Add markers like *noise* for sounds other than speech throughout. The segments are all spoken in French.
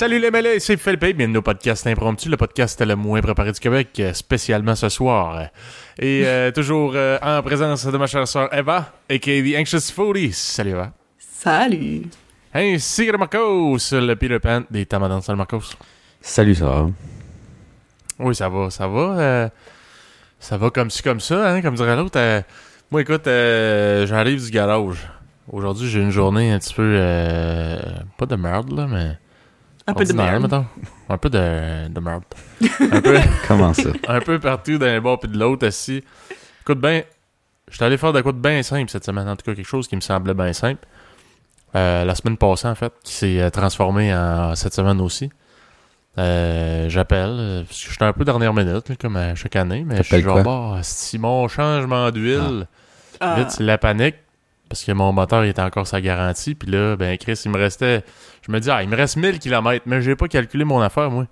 Salut les mêlés, c'est Philippe, bienvenue au podcast Impromptu, le podcast le moins préparé du Québec, euh, spécialement ce soir. Et euh, *laughs* toujours euh, en présence de ma chère sœur Eva, a.k.a. The Anxious Foodie. Salut Eva. Salut. Ainsi que Marcos, le Peter Pan des Tamadans. Salut Marcos. Salut, ça va? Oui, ça va, ça va. euh, ça va comme ci, comme ça, hein, comme dirait l'autre. euh, moi, écoute, euh, j'arrive du garage. Aujourd'hui, j'ai une journée un petit peu... euh, pas de merde, là, mais... Un peu de merde. mettons. Un peu de, de merde. *laughs* un, peu, Comment ça? *laughs* un peu partout d'un bord puis de l'autre, assis. Écoute, ben, j'étais allé faire de quoi de bien simple cette semaine. En tout cas, quelque chose qui me semblait bien simple. Euh, la semaine passée, en fait, qui s'est euh, transformé en cette semaine aussi. Euh, J'appelle, parce que j'étais un peu dernière minute, là, comme à chaque année, mais je suis genre, bah, si mon changement d'huile, Ah. vite, c'est la panique, parce que mon moteur, il était encore sa garantie, puis là, ben, Chris, il me restait, je me dis, ah, il me reste 1000 km, mais j'ai pas calculé mon affaire, moi.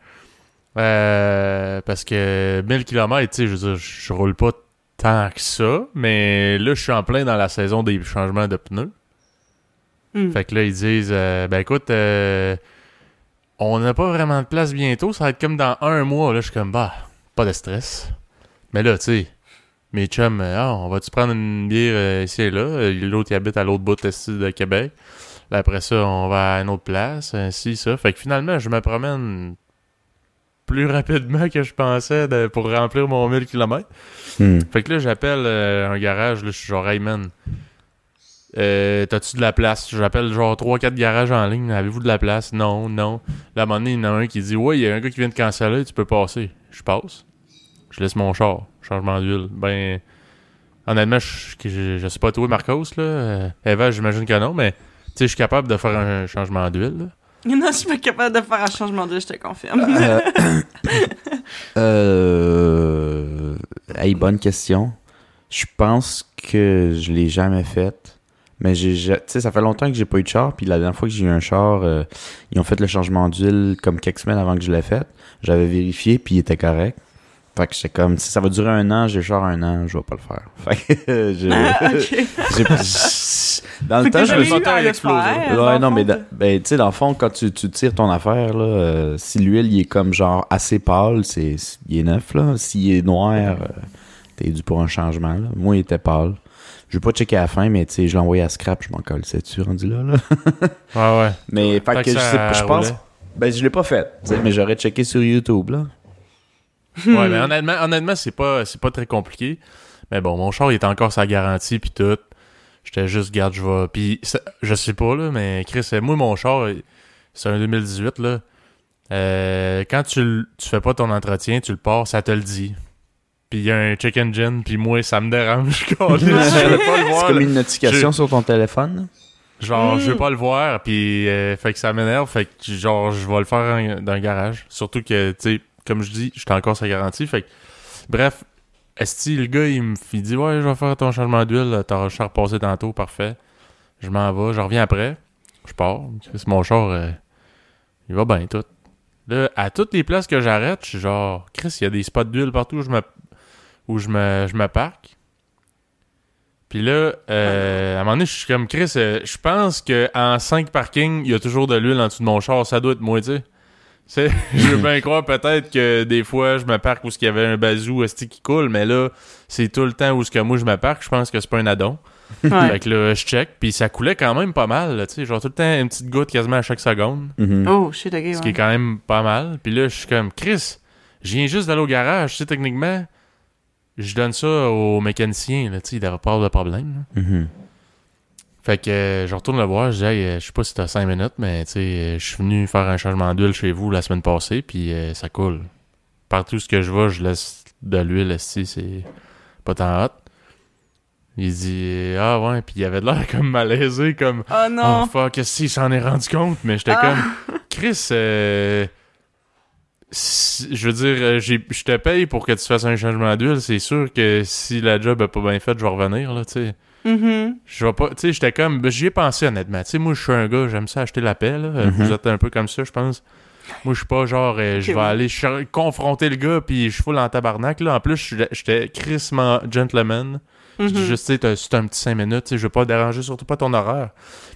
Euh, parce que 1000 km, tu sais, je veux dire, je roule pas tant que ça, mais là, je suis en plein dans la saison des changements de pneus. Hmm. Fait que là, ils disent, euh, ben écoute, euh, on n'a pas vraiment de place bientôt, ça va être comme dans un mois. Là, je suis comme, bah, pas de stress. Mais là, tu sais, mes chums, ah, on va-tu prendre une bière ici et là? L'autre, il habite à l'autre bout de Québec? Là, après ça, on va à une autre place, ainsi, ça. Fait que finalement, je me promène plus rapidement que je pensais de- pour remplir mon 1000 km. Hmm. Fait que là, j'appelle euh, un garage, là, je suis genre, hey man, euh, t'as-tu de la place? J'appelle genre 3-4 garages en ligne, avez-vous de la place? Non, non. Là, à un moment donné, il y en a un qui dit, ouais, il y a un gars qui vient de canceller, tu peux passer. Je passe. Je laisse mon char, changement d'huile. Ben, honnêtement, je, je, je sais pas toi, Marcos, là. Euh, Eva, j'imagine que non, mais, sais, je suis capable de faire un changement d'huile. *laughs* Non, je suis pas capable de faire un changement d'huile, je te confirme. Euh, *laughs* *coughs* euh, hey, bonne question. Je pense que je l'ai jamais faite. Mais j'ai, ja- tu sais, ça fait longtemps que j'ai pas eu de char. Puis la dernière fois que j'ai eu un char, euh, ils ont fait le changement d'huile comme quelques semaines avant que je l'ai fait. J'avais vérifié, puis il était correct. Fait que j'étais comme, si ça va durer un an, j'ai le char un an, je vais pas le faire. *laughs* Fait que j'ai, Ah. Dans le temps, je me le explosé. faire, Ouais, non, mais, ben, tu sais, dans le fond, quand tu, tu tires ton affaire, là, euh, si l'huile, il est comme genre assez pâle, c'est, il est neuf, là. S'il est noir, euh, t'es dû pour un changement, là. Moi, il était pâle. Je vais pas checker à la fin, mais tu sais, je l'ai envoyé à scrap, je m'en colle, c'est-tu rendu là, là? *laughs* Ouais, ouais. Mais, fait que, je, sais je pense, ben, je l'ai pas fait, mais j'aurais checké sur YouTube, là. Ouais, mais honnêtement, honnêtement c'est pas, c'est pas très compliqué. Mais bon, mon char, il est encore sa garantie, puis tout. J'étais juste, garde, je vais. Puis, ça- je sais pas, là, mais Chris, euh, moi, mon char, c'est un 2018, là. Euh, quand tu, tu fais pas ton entretien, tu le pars, ça te le dit. Puis il y a un check engine, puis moi, ça me dérange. *laughs* Je *laughs* veux pas le C'est voir. comme là. une notification sur ton téléphone. Genre, Mm. je veux pas le voir, puis euh, fait que ça m'énerve, fait que genre, je vais le faire en- dans le garage. Surtout que, tu sais, comme je dis, j'étais encore sa garantie, fait que, bref, Esti, le gars, il me dit, ouais, je vais faire ton changement d'huile, le char passé tantôt, parfait. Je m'en vais, je reviens après, je pars, mon char, euh, il va bien tout. Là, à toutes les places que j'arrête, je suis genre, Chris, il y a des spots d'huile partout où je me, où je me, je me parque. Puis là, euh, à un moment donné, je suis comme Chris, euh, je pense que en 5 parkings, il y a toujours de l'huile en dessous de mon char. Ça doit être moi, tu sais. *laughs* Je veux bien croire peut-être que des fois, je me parque où il y avait un bazou esti qui coule, mais là, c'est tout le temps où ce que moi je me parque. Je pense que c'est pas un addon. Ouais. *laughs* Fait que là, je check, puis ça coulait quand même pas mal, tu sais. Genre tout le temps une petite goutte quasiment à chaque seconde. Mhm. Oh, shit, ok, Ce qui est ouais. quand même pas mal. Puis là, je suis comme, Chris, je viens juste d'aller au garage. Tu sais, techniquement, je donne ça au mécanicien, là, tu sais, il devrait pas avoir de problème. là. Mhm. Fait que euh, je retourne le voir, je dis, Hey, euh, je sais pas si t'as 5 minutes, mais tu sais, euh, je suis venu faire un changement d'huile chez vous la semaine passée, puis euh, ça coule. Partout ce que je vais, je laisse de l'huile, ici, c'est pas tant hot. Il dit, ah ouais, puis il avait de l'air *laughs* comme malaisé, comme, Oh oh non. fuck, qu'est-ce qu'il s'en est rendu compte, mais j'étais Ah. comme, Chris, euh, si- je veux dire, je te paye pour que tu fasses un changement d'huile, c'est sûr que si la job est pas bien faite, je vais revenir, là, tu sais. Mhm. Je vais pas, tu sais, j'étais comme, ben, j'y ai pensé honnêtement. Tu sais, moi, je suis un gars, j'aime ça acheter la paix, là. Euh, Mhm. Vous êtes un peu comme ça, je pense. Moi, je suis pas genre, euh, je vais aller confronter le gars, puis je suis full en tabarnak. Là. En plus, j'étais- crissement gentleman. Je dis Mhm. juste, tu sais, c'est un petit 5 minutes, tu sais, je veux pas déranger, surtout pas ton horaire.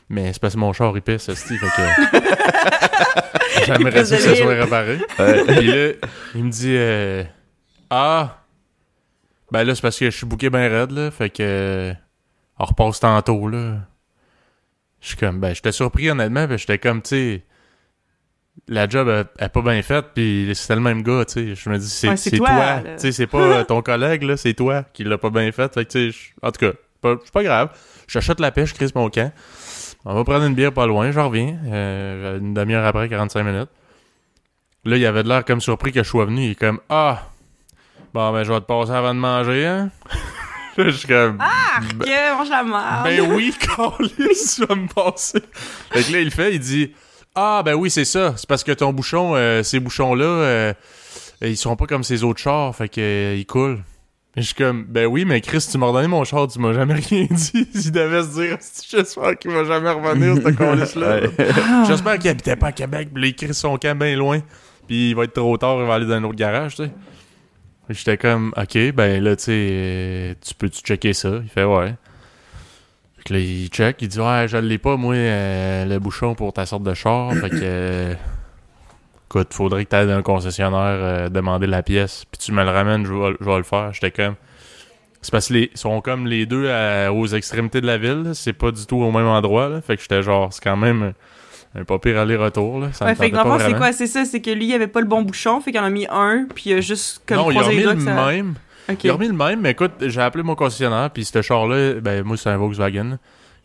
Mais c'est parce que mon char, il pisse, Steve, fait que... *laughs* J'aimerais ça que ça soit réparé. Puis là, il me dit, euh, ah, ben là, c'est parce que je suis bouqué bien raide, là, fait que... On repasse tantôt, là. Je suis comme, ben, j'étais surpris, honnêtement, puis j'étais comme, tu sais... La job elle, elle est pas bien faite, puis c'était le même gars, tu sais. Je me dis, c'est Ouais, toi. Tu sais, c'est pas euh, ton collègue, là, c'est toi qui l'a pas bien fait. Fait que, tu sais, je- en tout cas, c'est pas grave. J'achète la pêche, je crise mon camp. On va prendre une bière pas loin, je reviens. euh, une demi-heure après, 45 minutes. Là, il avait de l'air comme surpris que je sois venu. Il est comme, ah, bon, ben, je vais te passer avant de manger, hein. *laughs* Je suis comme, ben, Que mange la merde. ben oui, *laughs* Carlis, tu vas me passer. Fait que là, il le fait, il dit Ah, ben oui, c'est ça. C'est parce que ton bouchon, euh, ces bouchons-là, euh, ils sont pas comme ces autres chars, fait que euh, ils coulent. Et je suis comme Ben oui, mais Chris, tu m'as redonné mon char, tu m'as jamais *laughs* rien dit. Il devait se dire J'espère qu'il va jamais revenir, ce Carlis-là? J'espère qu'il habitait pas à Québec, puis là, il crie son camp bien loin. Puis il va être trop tard, il va aller dans un autre garage, tu sais. J'étais comme, ok, ben là, tu sais, euh, tu peux-tu checker ça? Il fait, ouais. Fait que là, il check, il dit, ouais, je l'ai pas, moi, euh, le bouchon pour ta sorte de char. fait que, euh, écoute, faudrait que tu ailles dans un concessionnaire euh, demander la pièce, puis tu me le ramènes, je vais, le faire. J'étais comme, c'est parce qu'ils sont comme les deux aux extrémités de la ville, c'est pas du tout au même endroit, là. Fait que j'étais genre, c'est quand même un, pas pire aller-retour, là. Ça Ouais, fait que dans le c'est quoi? C'est ça, c'est que lui, il avait pas le bon bouchon, fait qu'il en a mis un, puis il a juste comme non, il a remis les le doigts ça- même. Il a remis le même, mais écoute, j'ai appelé mon concessionnaire, puis ce char-là, ben moi c'est un Volkswagen.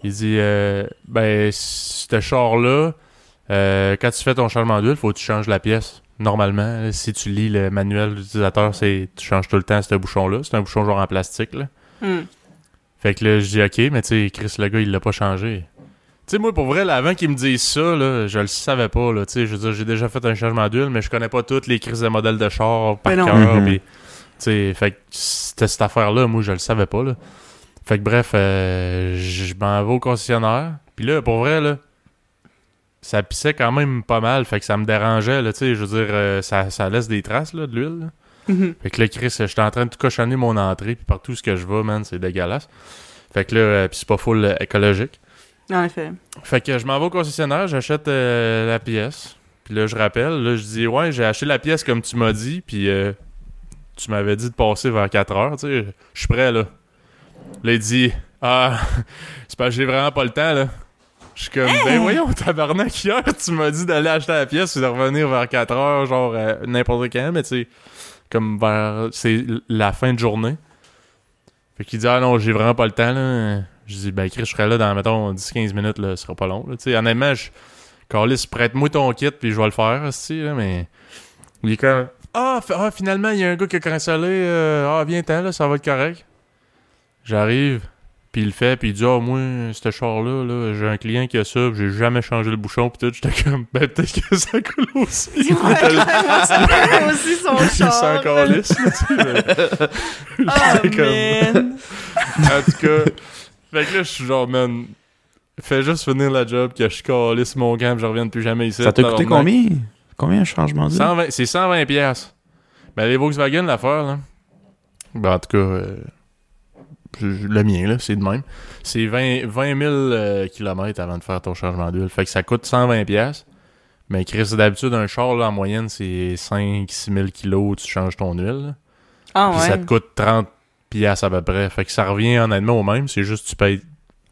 Il dit, euh, ben ce char-là, euh, quand tu fais ton changement d'huile, faut que tu changes la pièce. Normalement, si tu lis le manuel d'utilisateur, c'est tu changes tout le temps ce bouchon-là. C'est un bouchon genre en plastique. Là. Hmm. Fait que là, je dis ok, mais tu sais, Chris, le gars, il l'a pas changé. Tu sais, moi, pour vrai, là, avant qu'il me dise ça, là, je le savais pas, là, tu sais, je veux dire, j'ai déjà fait un changement d'huile, mais je connais pas toutes les crises de modèles de char par Ben non. cœur, pis, tu sais, fait que c'était cette affaire-là, moi, je le savais pas, là. Fait que bref, euh, je m'en vais au concessionnaire, puis là, pour vrai, là, ça pissait quand même pas mal, fait que ça me dérangeait, là, tu sais, je veux dire, euh, ça, ça laisse des traces, là, de l'huile. Mhm. Fait que là, Chris, j'étais en train de tout cochonner mon entrée, puis partout ce que je vais, man, c'est dégueulasse. Fait que là, euh, puis c'est pas full euh, écologique. En effet. Fait que je m'en vais au concessionnaire, j'achète euh, la pièce. Puis là, je rappelle, là, je dis, ouais, j'ai acheté la pièce comme tu m'as dit, puis euh, tu m'avais dit de passer vers 4 heures, tu sais, je suis prêt, là. Là, il dit, ah, *laughs* c'est parce que j'ai vraiment pas le temps, là. Je suis comme, ben voyons, tabarnak, hier, tu m'as dit d'aller acheter la pièce et de revenir vers 4 heures, genre euh, n'importe quand, mais tu sais, comme vers, c'est la fin de journée. Fait qu'il dit, ah non, j'ai vraiment pas le temps, là. Je dis, ben, Chris, je serai là dans, mettons, 10-15 minutes, là, ce sera pas long, là. Tu sais, honnêtement, je, Carlis, prête-moi ton kit, puis je vais le faire, aussi, là, mais. Il est comme, ah, ah, finalement, il y a un gars qui a cancellé, euh, ah, viens-t'en, là, ça va être correct. J'arrive, puis il le fait, puis il dit, ah, moi, ce char-là, là, j'ai un client qui a ça, puis j'ai jamais changé le bouchon, puis tout. J'étais comme, ben, peut-être que ça coule aussi. Ouais, *laughs* fait aussi son char. calisse, là, tu sais, mais- Oh, *laughs* J'étais comme- man. En tout cas, fait que là, je suis genre, man, fais juste finir la job, que je calisse mon camp, puis je reviens plus jamais ici. Ça t'a coûté combien? Combien un changement d'huile? 120 C'est 120 pièces. Ben, les Volkswagen, l'affaire, là. Ben, en tout cas, euh, le mien, là, c'est de même. C'est 20, 20 000 euh, kilomètres avant de faire ton changement d'huile. Fait que ça coûte 120 pièces. Mais Chris, d'habitude, un char, là, en moyenne, c'est 5-6 000 kilos, tu changes ton huile. là. Ah Puis ouais. ça te coûte 30 pièces à peu près. Fait que ça revient honnêtement au même. C'est juste que tu payes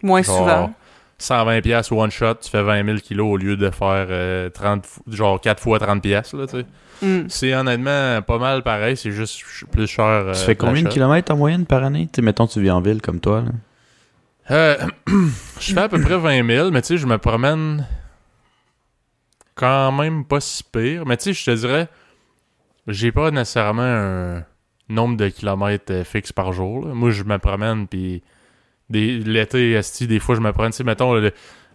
Moins genre souvent. 120 pièces one shot, tu fais 20 000 kilos au lieu de faire euh, 30, fou- genre 4 fois 30 pièces, là, tu sais. Hmm. C'est honnêtement pas mal pareil, c'est juste plus cher. euh, Tu fais combien de kilomètres en moyenne par année? Tu sais, mettons, tu vis en ville comme toi. Là. Euh, *clears throat* je fais à peu près 20 000, mais tu sais, je me promène quand même pas si pire. Mais tu sais, je te dirais, j'ai pas nécessairement un nombre de kilomètres euh, fixe par jour. là. Moi, je me promène, puis des- l'été, esti, des fois, je me promène. Tu sais, mettons, le,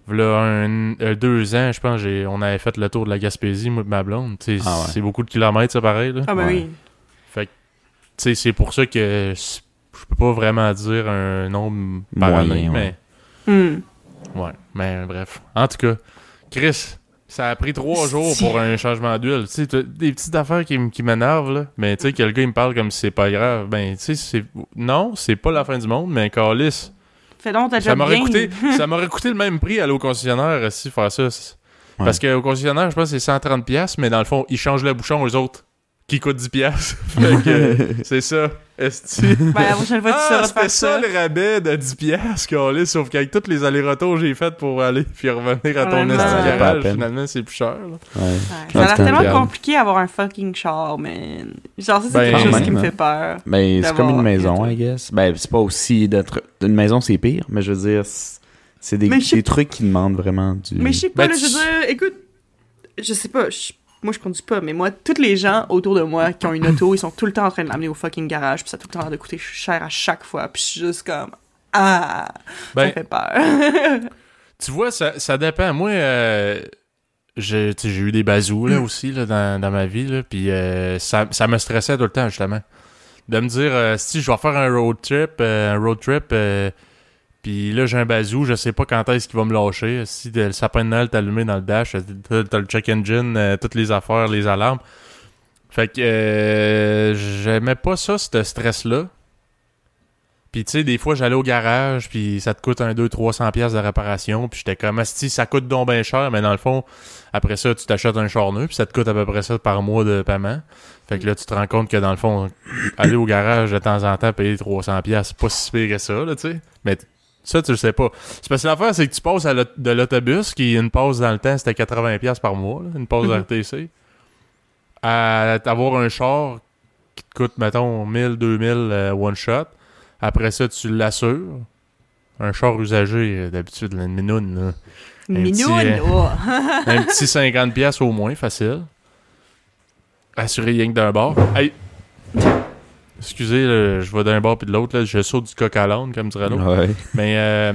v'là un, euh, deux ans, je pense, on avait fait le tour de la Gaspésie, moi et ma blonde. Tu sais, Ah ouais. c'est beaucoup de kilomètres, ça, pareil. Là. Ah ben Ouais. oui. Fait que, tu sais, c'est pour ça que je peux pas vraiment dire un nombre par Moyen, année, ouais. mais Hmm. ouais, mais bref. En tout cas, Chris, Ça a pris trois jours pour un changement d'huile. Tu sais, des petites affaires qui, qui m'énervent, là. Mais tu sais, que le gars, il me parle comme si c'est pas grave. Ben, tu sais, c'est... Non, c'est pas la fin du monde, mais calice. Fais donc ta Ça m'aurait coûté, *laughs* ça m'aurait coûté le même prix aller au concessionnaire si faire ça. Ouais. Parce qu'au concessionnaire, je pense que c'est 130$, piastres, mais dans le fond, ils changent le bouchon aux autres qui coûtent 10$. piastres. *laughs* fait que c'est ça. Esti. *laughs* Ben, la prochaine fois, tu Ah, c'était ça ça. le rabais de 10$, piastres, câlisse, sauf qu'avec tous les allers-retours que j'ai fait pour aller *laughs* puis revenir à ton esti garage, peine. finalement, c'est plus cher. là. Ouais. Ouais, Ça a l'air tellement compliqué avoir un fucking char, man. Genre, ça, c'est Ben, quelque chose quand qui me même, fait peur. Ben, c'est comme une maison, I guess. Ben, c'est pas aussi d'être. Une maison, c'est pire, mais je veux dire, c'est des, des trucs qui demandent vraiment du. Mais je sais pas, Ben, là, je veux dire, écoute, je sais pas, je- moi je conduis pas, mais moi, tous les gens autour de moi qui ont une auto, ils sont tout le temps en train de l'amener au fucking garage, puis ça a tout le temps l'air de coûter cher à chaque fois, puis je suis juste comme, ah, ça Ben, fait peur. *laughs* Tu vois, ça, ça dépend. Moi, euh, j'ai eu des bazous là, aussi là, dans, dans ma vie, là, puis euh, ça, ça me stressait tout le temps, justement. De me dire, euh, si je vais faire un road trip, euh, un road trip, euh, puis là, j'ai un bazou, je sais pas quand est-ce qu'il va me lâcher. Si le sapin de Noël est allumé dans le dash, t'as le check engine, euh, toutes les affaires, les alarmes. Fait que euh, j'aimais pas ça, ce stress-là. Puis tu sais, des fois, j'allais au garage, puis ça te coûte un 200-300$ piastres de réparation, puis j'étais comme, si ça coûte donc bien cher, mais dans le fond, après ça, tu t'achètes un char neuf, puis ça te coûte à peu près ça par mois de paiement. Fait que là, tu te rends compte que dans le fond, aller au garage de temps en temps, payer 300$, piastres, c'est pas si pire que ça, là, tu sais. Mais ça, tu le sais pas. C'est parce que l'affaire, c'est que tu passes à de l'autobus, qui une pause dans le temps, c'était 80$ piastres par mois, là, une pause Mhm. RTC, à avoir un char qui te coûte, mettons, 1000, 2000 euh, one shot. Après ça, tu l'assures. Un char usagé, euh, d'habitude, une minoune, là. Un petit, euh, oh. *laughs* un petit 50$ piastres au moins, facile. Assuré rien que d'un bord. Hey! Excusez, là, je vais d'un bord puis de l'autre, là, je saute du coq à l'âne, comme dirait l'autre. Ouais. Mais euh,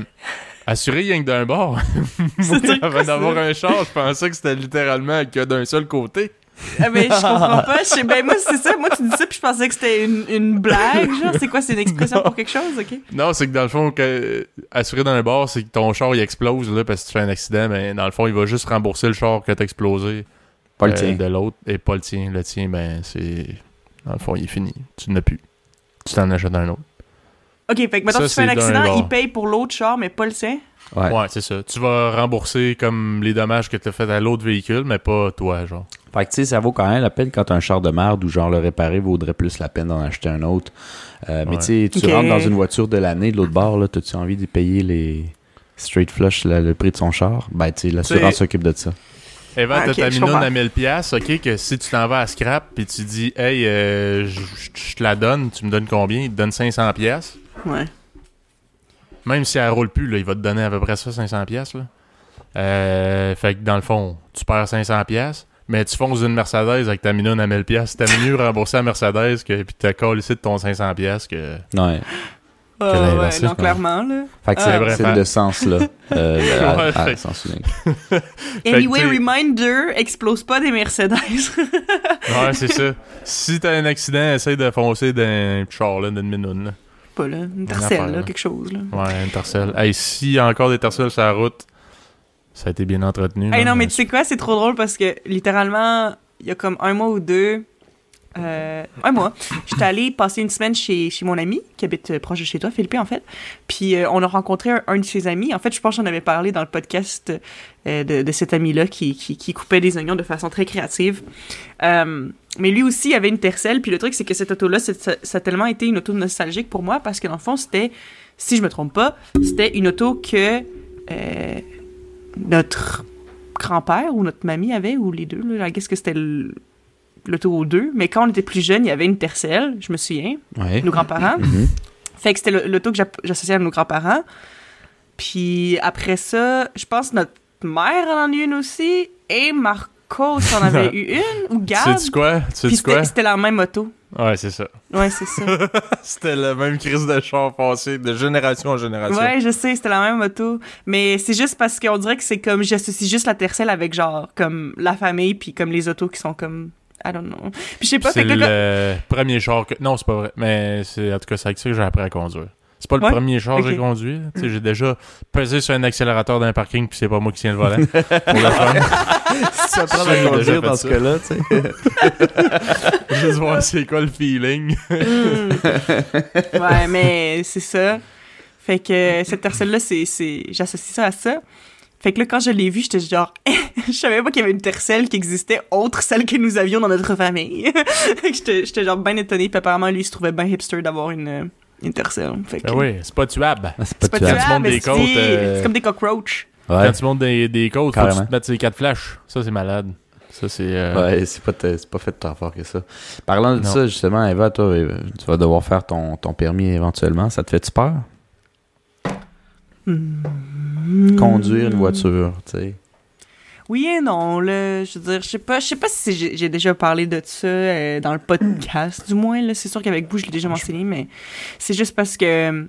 assuré rien que d'un bord. *laughs* Moi, avant d'avoir un char, je pensais que c'était littéralement que d'un seul côté. Ah, ben, je comprends pas, je sais, ben, moi, c'est ça, moi, tu dis ça, puis je pensais que c'était une, une blague, genre, c'est quoi, c'est une expression pour quelque chose, ok? Non, c'est que dans le fond, que, assuré d'un bord, c'est que ton char il explose là, parce que tu fais un accident, mais dans le fond, il va juste rembourser le char que t'as explosé. Pas le euh, tien. de l'autre et pas le tien. Le tien, ben, c'est. Dans le fond, il est fini. Tu n'as plus. Tu t'en achètes un autre. Ok, fait que maintenant, Ça, tu fais un accident, il paye pour l'autre char, mais pas le sien? Ouais. Ouais, c'est ça. Tu vas rembourser comme les dommages que tu as fait à l'autre véhicule, mais pas toi, genre. Fait que tu sais, ça vaut quand même la peine quand un char de merde ou genre le réparer vaudrait plus la peine d'en acheter un autre. Euh, Mais Ouais. tu sais, tu rentres dans une voiture de l'année de l'autre bord, là, t'as-tu envie de payer les straight flush le prix de son char? Ben tu sais, l'assurance s'occupe de ça. Eva, Ah, t'as ta minoune à 1000$, piastres, ok, que si tu t'en vas à scrap, puis tu dis, hey, euh, je te la donne, tu me donnes combien? Il te donne 500$. piastres. Ouais. Même si elle roule plus, là, il va te donner à peu près ça, 500$. piastres, Là. Euh, fait que dans le fond, tu perds 500$, piastres, mais tu fonces une Mercedes avec ta minoune à 1000$. piastres. T'as mieux rembourser la Mercedes que, puis t'as collé ici de ton 500$. piastres que... Ouais. Ah, Quel ouais, inversif, non, quoi. clairement, là. Fait que Ah. c'est fait. de sens-là. Euh, *laughs* à- Ouais, à fait- sens *laughs* unique. que, Anyway, reminder, explose pas des Mercedes. *laughs* Ouais, c'est ça. Si t'as un accident, essaye de foncer d'un char, là, d'une minoune, là. pas là, une tercelle, là, là. quelque chose, là. Ouais, une tercelle. Hey, s'il y a encore des tercelles sur la route, ça a été bien entretenu. Hey, là, non, mais tu sais quoi, c'est trop drôle parce que littéralement, il y a comme un mois ou deux, euh, un mois, j'étais allée passer une semaine chez, chez mon ami qui habite euh, proche de chez toi, Philippe, en fait. Puis euh, on a rencontré un, de ses amis. En fait, je pense que j'en avais parlé dans le podcast euh, de, de cet ami-là qui, qui, coupait des oignons de façon très créative. Mais lui aussi avait une tercelle. Puis le truc, c'est que cette auto-là, ça, a tellement été une auto nostalgique pour moi parce que dans le fond, c'était, si je me trompe pas, c'était une auto que notre grand-père ou notre mamie avait, ou les deux. Là, qu'est-ce que c'était l'auto aux deux. Mais quand on était plus jeune, il y avait une tercelle, je me souviens, Ouais. nos grands-parents. Mhm. Fait que c'était le- l'auto que j'associais à nos grands-parents. Puis après ça, je pense que notre mère en a eu une aussi. Et Marcos en avait *laughs* eu une. Ou Gab. sais-tu quoi? Tu sais-tu quoi? c'était la même auto. Ouais, c'est ça. Ouais, c'est ça. *laughs* C'était la même crise de char passé de génération en génération. ouais, je sais, c'était la même auto. Mais c'est juste parce qu'on dirait que c'est comme, j'associe juste la tercelle avec genre, comme la famille, puis comme les autos qui sont comme, I don't know. Puis je sais pas, c'est le premier char que... Non, c'est pas vrai. Mais c'est en tout cas, c'est avec ça que j'ai appris à conduire. C'est pas le Ouais? premier char que j'ai conduit. Tu sais, J'ai déjà pesé sur un accélérateur d'un parking puis c'est pas moi qui tiens le volant. *laughs* Pour le fun. Si tu apprends à conduire dans ça. ce cas-là, tu sais. *laughs* Juste voir c'est quoi le feeling. Hmm. ouais, mais c'est ça. Fait que cette personne-là, c'est, c'est... j'associe ça à ça. Fait que là, quand je l'ai vu, j'étais genre, *laughs* je savais pas qu'il y avait une tercelle qui existait autre celle que nous avions dans notre famille. *laughs* Fait que j'étais, j'étais genre bien étonnée, puis apparemment, lui, il se trouvait bien hipster d'avoir une, une tercelle. Fait que, Ben oui, c'est pas tuable. Ah, C'est c'est pas tuable. montes mais des c'est, côtes, euh, c'est comme des cockroaches. Quand Ouais. tu montes des, des côtes, faut que tu Carrément. te mettes ces quatre flashs. Ça, c'est malade. Ça, c'est. euh, Ouais, c'est pas, pas fait tant fort que ça. Parlant de Non. ça, justement, Eva, toi, euh, tu vas devoir faire ton, ton permis éventuellement. Ça te fait-tu peur? Hmm. Conduire une voiture, tu sais. Oui et non, là, je veux dire, je sais pas, je sais pas si j'ai déjà parlé de ça euh, dans le podcast, du moins, là, c'est sûr qu'avec vous, je l'ai déjà mentionné, mais c'est juste parce que,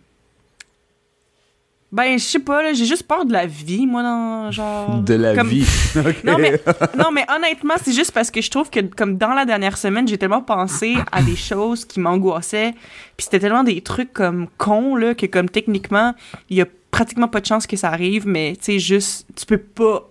ben, je sais pas, là, j'ai juste peur de la vie, moi, dans, genre... De la comme- vie. *laughs* Non, mais, non, mais honnêtement, c'est juste parce que je trouve que, comme dans la dernière semaine, j'ai tellement pensé à des choses qui m'angoissaient, puis c'était tellement des trucs comme cons, là, que comme techniquement, il y a pratiquement pas de chance que ça arrive, mais, tu sais, juste, tu peux pas...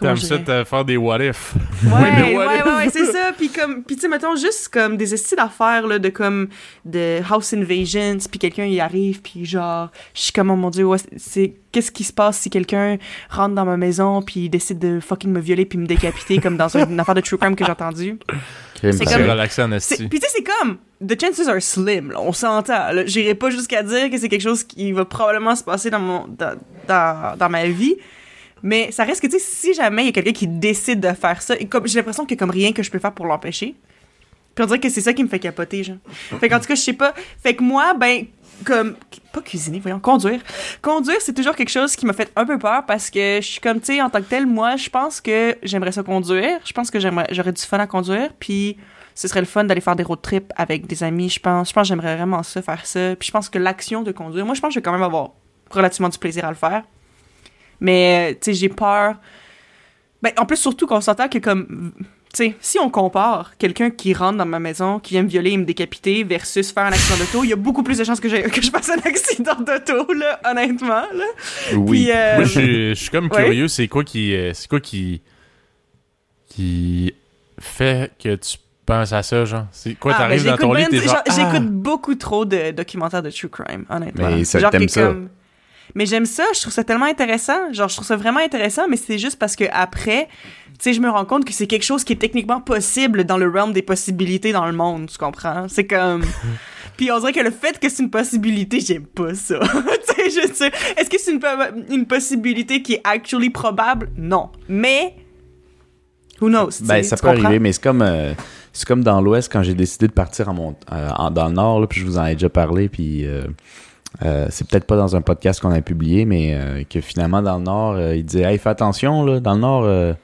T'aimes ça te faire des what if? Ouais, *laughs* ouais, what ouais, if? ouais, c'est ça. Puis comme, puis tu sais, mettons juste comme des styles d'affaires là, de comme de House Invasions, puis quelqu'un y arrive, puis genre, je suis comme oh mon dieu, ouais, c'est qu'est-ce qui se passe si quelqu'un rentre dans ma maison puis il décide de fucking me violer puis me décapiter comme dans une affaire de true crime que j'ai entendue. C'est comme- relaxé en. Puis tu sais, c'est comme the chances are slim. Là, on s'entend. J'irai pas jusqu'à dire que c'est quelque chose qui va probablement se passer dans mon dans, dans, dans ma vie. Mais ça reste que, tu sais, si jamais il y a quelqu'un qui décide de faire ça, comme j'ai l'impression qu'il y a comme rien que je peux faire pour l'empêcher. Puis on dirait que c'est ça qui me fait capoter, genre. Fait qu'en tout cas, je sais pas. Fait que moi, ben, comme. Pas cuisiner, voyons, conduire. Conduire, c'est toujours quelque chose qui m'a fait un peu peur parce que je suis comme, tu sais, en tant que tel, moi, je pense que j'aimerais ça conduire. Je pense que j'aurais du fun à conduire. Puis ce serait le fun d'aller faire des road trips avec des amis, je pense. Je pense que j'aimerais vraiment ça, faire ça. Puis je pense que l'action de conduire, moi, je pense que je vais quand même avoir relativement du plaisir à le faire. Mais, euh, tu sais, j'ai peur. Ben, en plus, surtout qu'on s'entend que, comme, tu sais, si on compare quelqu'un qui rentre dans ma maison, qui vient me violer et me décapiter versus faire un accident d'auto, il y a beaucoup plus de chances que, j'ai- que je fasse un accident d'auto, là, honnêtement, là. Oui. Puis, euh, Moi, je suis- je suis comme ouais. curieux, c'est quoi qui. euh, C'est quoi qui. qui fait que tu penses à ça, genre? C'est quoi, Ah, t'arrives ben, dans ton lit, j'écoute ah! J'écoute beaucoup trop de documentaires de true crime, honnêtement. Mais ça, Genre t'aimes ça. comme- Mais j'aime ça, je trouve ça tellement intéressant. Genre, je trouve ça vraiment intéressant, mais c'est juste parce que après, tu sais, je me rends compte que c'est quelque chose qui est techniquement possible dans le realm des possibilités dans le monde, tu comprends? C'est comme... *laughs* Puis on dirait que le fait que c'est une possibilité, j'aime pas ça. *laughs* tu sais, je sais. Est-ce que c'est une, po- une possibilité qui est actually probable? Non. Mais... Who knows? Ben, ça peut comprends? arriver, mais c'est comme, euh, c'est comme dans l'Ouest quand j'ai décidé de partir en euh, en- dans le Nord, là, puis je vous en ai déjà parlé, puis euh, euh, c'est peut-être pas dans un podcast qu'on a publié, mais euh, que finalement dans le Nord, euh, il disait Hey, fais attention, là, dans le Nord,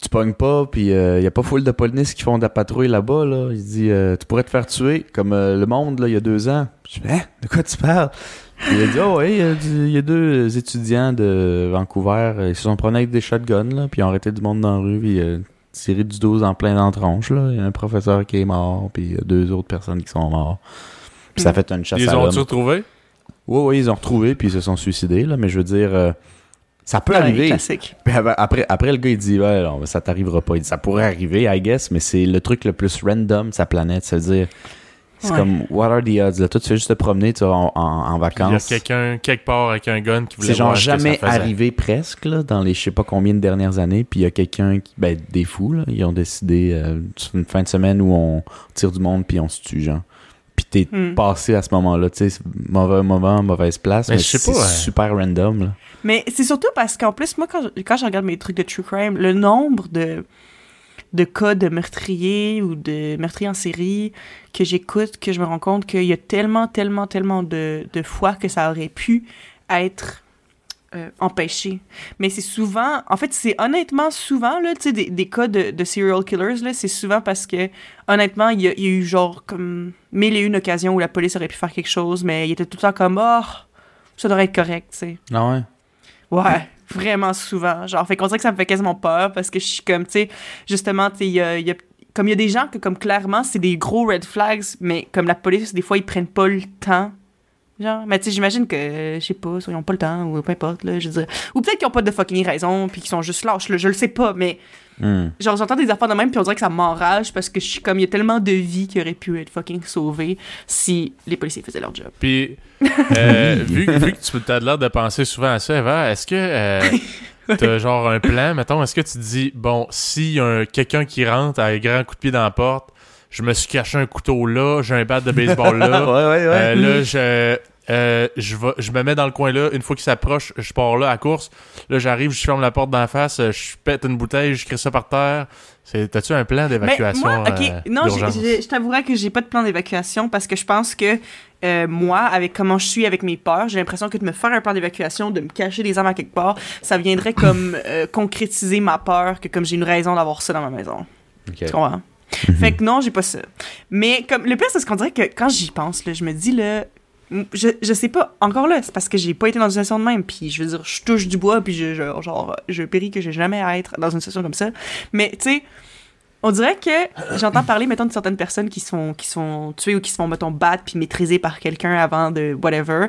tu pognes pas, puis il y a pas full de police qui font de la patrouille là-bas, là. Il dit Tu pourrais te faire tuer, comme le monde, il y a deux ans. Je dis Hein, de quoi tu parles il a dit Oh, ouais, il y a deux étudiants de Vancouver, ils se sont promenés avec des shotguns, là, puis ils ont arrêté du monde dans la rue, puis tiré du 12 en plein dans la tronche. Il y a un professeur qui est mort, puis il y a deux autres personnes qui sont morts. Puis ça a fait une chasse Ils à ont-tu l'homme. retrouvé? Oui, oui, ils ont retrouvé, puis ils se sont suicidés, là, mais je veux dire, euh, ça peut Ouais, arriver. classique. Puis après- après, le gars, il dit, ouais, non, ça t'arrivera pas. Il dit, ça pourrait arriver, I guess, mais c'est le truc le plus random de sa planète. C'est-à-dire, c'est Ouais. comme, what are the odds? Là, toi, tu fais juste te promener tu vois, en, en, en Il y a vacances. quelqu'un quelque part avec un gun qui voulait C'est genre jamais arrivé presque, là, dans les je sais pas combien de dernières années. Puis il y a quelqu'un qui, ben, des fous, là, ils ont décidé, euh, une fin de semaine où on tire du monde puis on se tue, genre. Puis t'es Hmm. passé à ce moment-là, tu sais, c'est mauvais moment, mauvaise place, Mais mais, c'est ouais. super random, là. Mais c'est surtout parce qu'en plus, moi, quand je, quand je regarde mes trucs de true crime, le nombre de, de cas de meurtriers ou de meurtriers en série que j'écoute, que je me rends compte qu'il y a tellement, tellement, tellement de, de fois que ça aurait pu être euh, empêché. Mais c'est souvent, en fait, c'est honnêtement souvent, là, tu sais, des, des cas de, de serial killers, là, c'est souvent parce que, honnêtement, il y, a, il y a eu genre comme mille et une occasions où la police aurait pu faire quelque chose, mais il était tout le temps comme, oh, ça devrait être correct, tu sais. Ah ouais? Ouais, vraiment souvent. Genre, fait qu'on dirait que ça me fait quasiment peur parce que je suis comme, tu sais, justement, tu sais, il y a, il y a- comme il y a des gens que, comme clairement, c'est des gros red flags, mais comme la police, des fois, ils prennent pas le temps. Genre, mais tu sais, j'imagine que, je sais pas, ils ont pas le temps, ou peu importe, là, je veux dire. Ou peut-être qu'ils ont pas de fucking raison, puis qu'ils sont juste lâches, là, je le sais pas, mais Hmm. genre, j'entends des affaires de même, puis on dirait que ça m'enrage, parce que je suis comme, il y a tellement de vies qui auraient pu être fucking sauvées si les policiers faisaient leur job. Puis, euh, *laughs* vu, vu que tu as l'air de penser souvent à ça, Eva, est-ce que euh, t'as genre un plan, mettons, est-ce que tu te dis, bon, s'il y a un- quelqu'un qui rentre à un grand coup de pied dans la porte, je me suis caché un couteau là, j'ai un bat de baseball *laughs* ouais, là, ouais, ouais. euh, là, je, euh, je, vais, je me mets dans le coin là, une fois qu'il s'approche, je pars là à course, là, j'arrive, je ferme la porte d'en face, euh, je pète une bouteille, je crie ça par terre. C'est- T'as-tu un plan d'évacuation moi, ok, euh, non, je t'avouerais que j'ai pas de plan d'évacuation parce que je pense que euh, moi, avec comment je suis avec mes peurs, j'ai l'impression que de me faire un plan d'évacuation, de me cacher des armes à quelque part, ça viendrait comme euh, concrétiser ma peur que comme j'ai une raison d'avoir ça dans ma maison. Tu comprends? Fait que non, j'ai pas ça. Mais comme le pire, c'est ce qu'on dirait que quand j'y pense, là, je me dis là. Je, je sais pas, encore là, c'est parce que j'ai pas été dans une situation de même, puis je veux dire, je touche du bois, puis je, je- genre, je péris que j'ai jamais à être dans une situation comme ça. Mais, tu sais, on dirait que j'entends parler, mettons, de certaines personnes qui sont, qui sont tuées ou qui se font, mettons, battre puis maîtrisées par quelqu'un avant de whatever.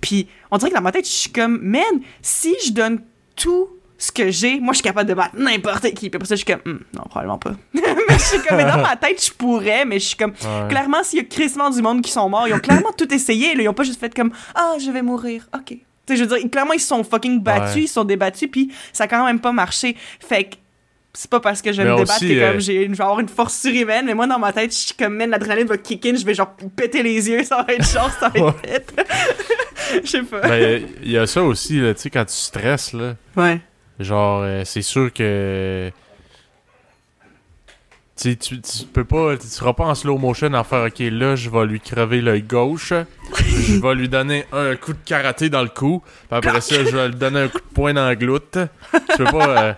Puis on dirait que dans ma tête, je suis comme, man, si je donne tout ce que j'ai, moi, je suis capable de battre n'importe qui. Puis après ça, je suis comme, Hmm, non, probablement pas. *laughs* mais je suis comme, mais dans ma tête, je pourrais, mais je suis comme, Ouais. clairement, s'il y a crissement du monde qui sont morts, ils ont clairement tout essayé. Là, ils ont pas juste fait comme, ah, je vais mourir. OK. Tu sais, je veux dire, clairement, ils se sont fucking battus, Ouais. ils se sont débattus, puis ça a quand même pas marché. Fait que c'est pas parce que je vais me débattre que euh, comme j'ai une, je vais avoir une force surhumaine, mais moi dans ma tête, je suis comme man, l'adrénaline va kick in, je vais genre péter les yeux, *laughs* ça va être genre, ça va être. *laughs* Je sais pas. Ben, il y a ça aussi, tu sais, quand tu stresses, là, Ouais. Genre, euh, c'est sûr que. Tu tu, tu peux pas, tu seras pas en slow motion à faire, ok, là, je vais lui crever l'œil gauche, *laughs* je vais lui donner un coup de karaté dans le cou, puis après ça, je vais lui donner un coup de poing dans la gloute. Tu peux pas, euh,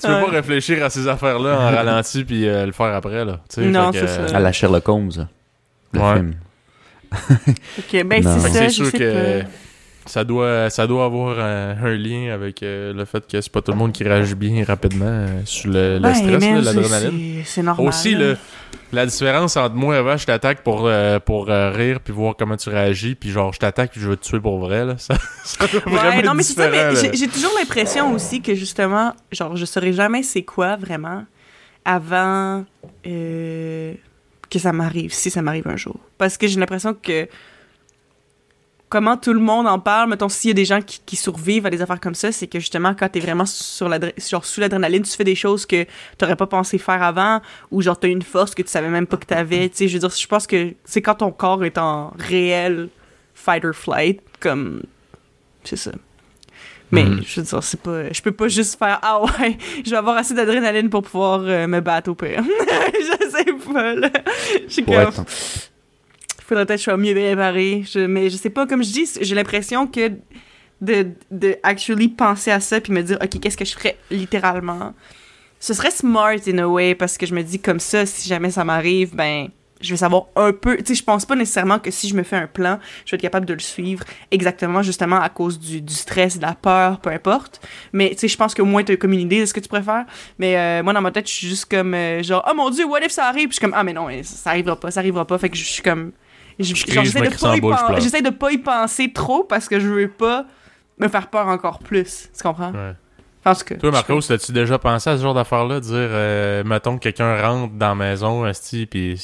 tu peux Ouais. pas réfléchir à ces affaires-là en *laughs* ralenti puis euh, le faire après, là. tu sais, Non, c'est euh, ça. À la Sherlock Holmes, le Ouais. film. Ok, ben c'est ça, c'est je sûr sais que. Ça doit, ça doit avoir un, un lien avec euh, le fait que c'est pas tout le monde qui réagit bien rapidement euh, sur le, le Ben, stress, l'adrénaline. c'est- normal. Aussi, le, la différence entre moi et avant, je t'attaque pour, euh, pour euh, rire puis voir comment tu réagis, puis genre, je t'attaque puis je veux te tuer pour vrai, là. *laughs* Ça, ça Ouais, non, mais c'est ça, mais j'ai- toujours l'impression aussi que justement, genre, je saurais jamais c'est quoi vraiment avant euh, que ça m'arrive, si ça m'arrive un jour. Parce que j'ai l'impression que comment tout le monde en parle, mettons, s'il y a des gens qui, qui survivent à des affaires comme ça, c'est que justement, quand t'es vraiment sur l'adré- genre, sous l'adrénaline, tu fais des choses que t'aurais pas pensé faire avant, ou genre, t'as une force que tu savais même pas que t'avais, tu sais, je veux dire, je pense que c'est quand ton corps est en réel fight or flight, comme, c'est ça. Mais, Mhm. je veux dire, c'est pas, je peux pas juste faire, ah ouais, *laughs* je vais avoir assez d'adrénaline pour pouvoir euh, me battre au pire. *laughs* je sais pas, là. Je suis comme, faudrait peut-être que je sois mieux préparée. Mais je sais pas, comme je dis, j'ai l'impression que de, de actually penser à ça puis me dire, OK, qu'est-ce que je ferais littéralement? Ce serait smart in a way parce que je me dis comme ça, si jamais ça m'arrive, ben, je vais savoir un peu. Tu sais, je pense pas nécessairement que si je me fais un plan, je vais être capable de le suivre exactement, justement à cause du, du stress, de la peur, peu importe. Mais tu sais, je pense qu'au moins, tu as comme une idée de ce que tu préfères. Mais euh, moi, dans ma tête, je suis juste comme, euh, genre, oh mon dieu, what if ça arrive? Puis je suis comme, ah, mais non, ça arrivera pas, ça arrivera pas. Fait que je suis comme. Je- je j'essaie de, pas y je de pas y penser trop parce que je veux pas me faire peur encore plus. Tu comprends? Ouais. Cas. Toi, je- Marcos, as-tu déjà pensé à ce genre d'affaire-là? Dire, euh, mettons que quelqu'un rentre dans la maison, esti, puis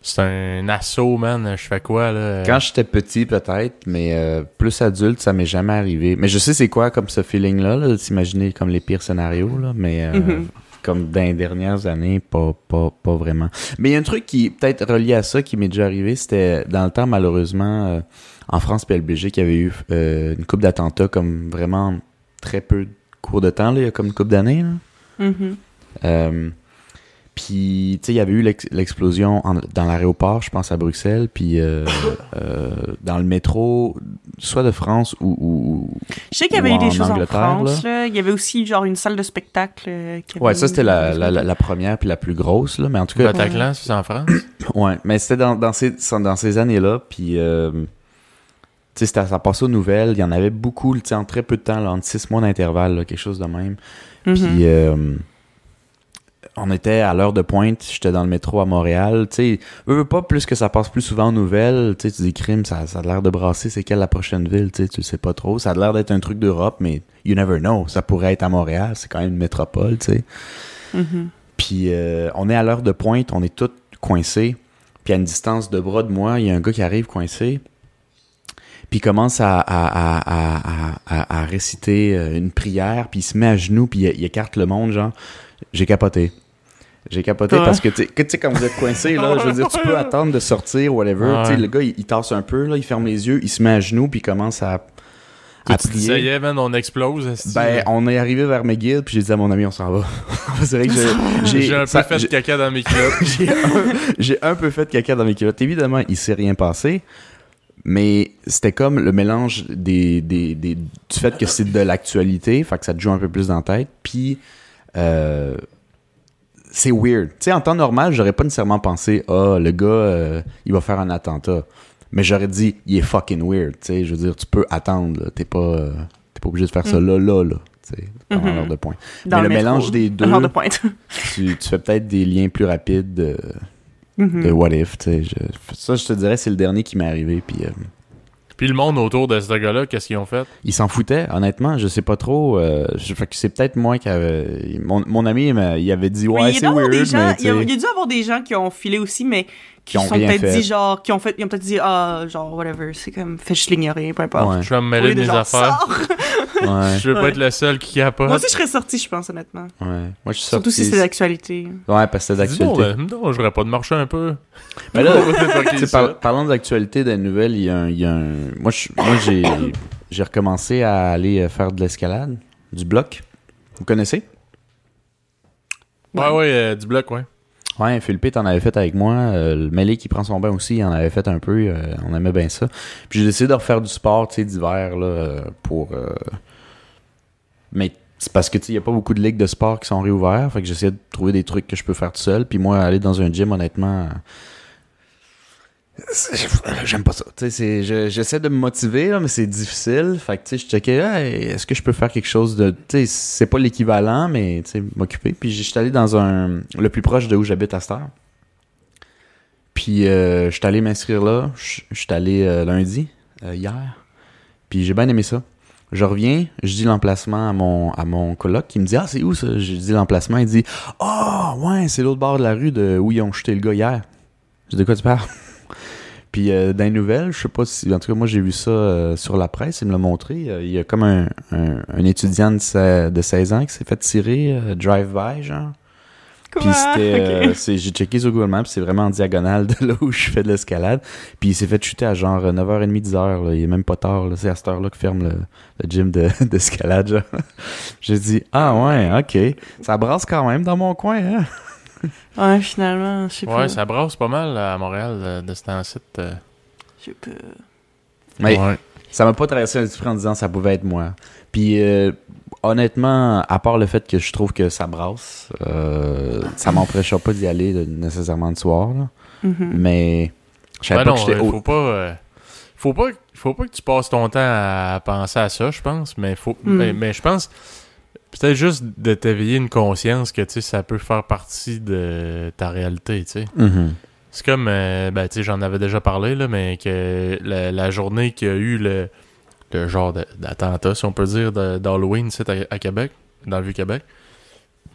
c'est un assaut, man, je fais quoi, là? Quand j'étais petit, peut-être, mais euh, plus adulte, ça m'est jamais arrivé. Mais je sais c'est quoi comme ce feeling-là, là, de s'imaginer comme les pires scénarios, là, mais euh, Mhm. Comme dans les dernières années, pas, pas, pas vraiment. Mais il y a un truc qui est peut-être relié à ça qui m'est déjà arrivé, c'était dans le temps, malheureusement, euh, en France et Belgique, il y avait eu euh, une coupe d'attentats comme vraiment très peu court de temps, là, il y a comme une coupe d'années. Euh, puis, tu sais, il y avait eu l'ex- l'explosion dans l'aéroport, je pense à Bruxelles, puis euh, *coughs* euh, dans le métro, soit de France ou... ou- Je sais qu'il y avait eu des en choses en Angleterre, France. Là. Il y avait aussi genre une salle de spectacle. euh, qui Ouais, ça c'était la, la, la- la première puis la plus grosse, là, mais en tout cas... Bataclan, c'est en France? *coughs* Ouais, mais c'était dans, dans ces, dans ces années-là, puis... Euh, tu sais, c'était- ça passait aux nouvelles, il y en avait beaucoup, tu sais, en très peu de temps, là, entre six mois d'intervalle, quelque chose de même. Mhm. Puis, euh, on était à l'heure de pointe, j'étais dans le métro à Montréal. Tu sais, veux, pas plus que ça passe plus souvent aux nouvelles. Tu sais, tu dis crime, ça, ça a l'air de brasser. C'est quelle la prochaine ville? Tu sais, tu sais pas trop. Ça a l'air d'être un truc d'Europe, mais you never know. Ça pourrait être à Montréal. C'est quand même une métropole, tu sais. Mhm. Puis euh, on est à l'heure de pointe, on est tous coincés. Puis à une distance de bras de moi, il y a un gars qui arrive coincé. Puis il commence à, à, à, à, à, à réciter euh, une prière, puis il se met à genoux, puis il, il écarte le monde, genre. J'ai capoté. J'ai capoté Ouais. parce que, tu sais, quand vous êtes coincé, là, je veux dire, tu peux attendre de sortir, whatever. Ouais. Tu sais, le gars, il, il tasse un peu, là, il ferme les yeux, il se met à genoux, puis il commence à, à Tu te dis, ça y est, man, on explose. Ben, on est arrivé vers McGill, puis j'ai dit à mon ami, on s'en va. C'est vrai que j'ai- j'ai un peu fait j'ai- caca dans mes *laughs* culottes. j'ai un, peu fait caca dans mes culottes. Évidemment, il s'est rien passé, mais c'était comme le mélange des, des, des- du fait que c'est de l'actualité, fait que ça te joue un peu plus dans la tête, puis euh, c'est weird. Tu sais, en temps normal, j'aurais pas nécessairement pensé, ah, le gars, euh, il va faire un attentat. Mais j'aurais dit, il est fucking weird. Tu sais, je veux dire, tu peux attendre. T'es pas, euh, t'es pas obligé de faire ça là, là, là. Tu sais, pendant Mhm. l'heure de point. Dans Mais le métro, mélange des deux, de pointe. *laughs* tu, tu fais peut-être des liens plus rapides de, Mhm. de What If, tu sais. je- Ça, je te dirais, c'est le dernier qui m'est arrivé, puis euh, Puis le monde autour de ce gars-là, qu'est-ce qu'ils ont fait? il s'en foutait, honnêtement, je sais pas trop. euh, je- fait que c'est peut-être moi qui avait... Mon, mon ami, il avait dit, ouais, il, c'est weird, des gens, mais il, y a, sais, il y a dû avoir des gens qui ont filé aussi, mais qui, ont rien peut-être fait. dit genre, qui ont fait, ils ont peut-être dit ah genre whatever, c'est comme fait juste l'ignorer, peu importe. Ouais, Je vais me mêler de mes genre, affaires. *laughs* ouais, Je veux pas être le seul qui capote. Moi aussi je serais sortie, je pense honnêtement. ouais. Moi, je suis Surtout sorti... si c'est l'actualité. Ouais, parce que c'est d'actualité. euh, non, j'aurais pas de marcher un peu. Mais là, *laughs* pas par- parlant d'actualité, des nouvelles, il y a un. il y a un- moi, je- moi, j'ai, j'ai recommencé à aller euh, faire de l'escalade, du bloc. Vous connaissez? Ouais, ouais, euh, du bloc, ouais. Ouais, Philippe, t'en avais fait avec moi. Euh, le Mêlé qui prend son bain aussi, il en avait fait un peu. euh, on aimait bien ça. Puis j'ai décidé de refaire du sport, tu sais, d'hiver, là, pour. euh, Mais c'est parce que, tu sais, il y a pas beaucoup de ligues de sport qui sont réouvertes. Fait que j'essaie de trouver des trucs que je peux faire tout seul. Puis moi, aller dans un gym, honnêtement. C'est- J'aime pas ça. Je- j'essaie de me motiver, là, mais c'est difficile. Fait que, je checkais, Hey, est-ce que je peux faire quelque chose de. C'est pas l'équivalent, mais, m'occuper. Puis j'étais allé dans un. Le plus proche de où j'habite à cette heure. Puis, euh, je suis allé m'inscrire là. Je je suis allé euh, lundi, euh, hier. Puis, j'ai bien aimé ça. Je reviens, je dis l'emplacement à mon, à mon coloc qui me dit Ah, c'est où ça Je dis l'emplacement. Il dit Ah, ouais, c'est l'autre bord de la rue de où ils ont jeté le gars hier. Je dis De quoi tu parles Puis, euh, dans les nouvelles, je sais pas si. En tout cas, moi, j'ai vu ça euh, sur la presse. Il me l'a montré. Euh, il y a comme un, un, un étudiant de, se- de 16 ans qui s'est fait tirer euh, drive-by, genre. Puis c'était, euh, j'ai checké sur Google Maps, c'est vraiment en diagonale de *laughs* là où je fais de l'escalade. Puis il s'est fait chuter à genre 9h30, 10h, là. il est même pas tard, c'est à cette heure-là que ferme le, le gym de- *laughs* d'escalade. genre. *laughs* J'ai dit, ah ouais, ok, ça brasse quand même dans mon coin, hein. *laughs* Ouais, finalement, je sais pas. Ouais, ça brasse pas mal à Montréal euh, de ce temps-ci. euh. Je sais pas. Mais Ouais. ça m'a pas traversé l'esprit en disant ça pouvait être moi. Puis euh, honnêtement, à part le fait que je trouve que ça brasse, euh, ça m'empêchera pas d'y aller de- nécessairement le soir, là. Mhm. Mais je savais Ben pas non, que j'étais euh, haut. faut pas, euh, faut pas, faut pas que tu passes ton temps à penser à ça, je pense. Mais faut, Mm. mais, mais je pense peut-être juste de t'éveiller une conscience que tu sais ça peut faire partie de ta réalité, tu sais. Mhm. C'est comme, euh, ben tu sais, j'en avais déjà parlé là, mais que la, la journée qu'il y a eu le, le genre d'attentat, si on peut dire, d'Halloween, tu sais, à, à Québec, dans le Vieux-Québec.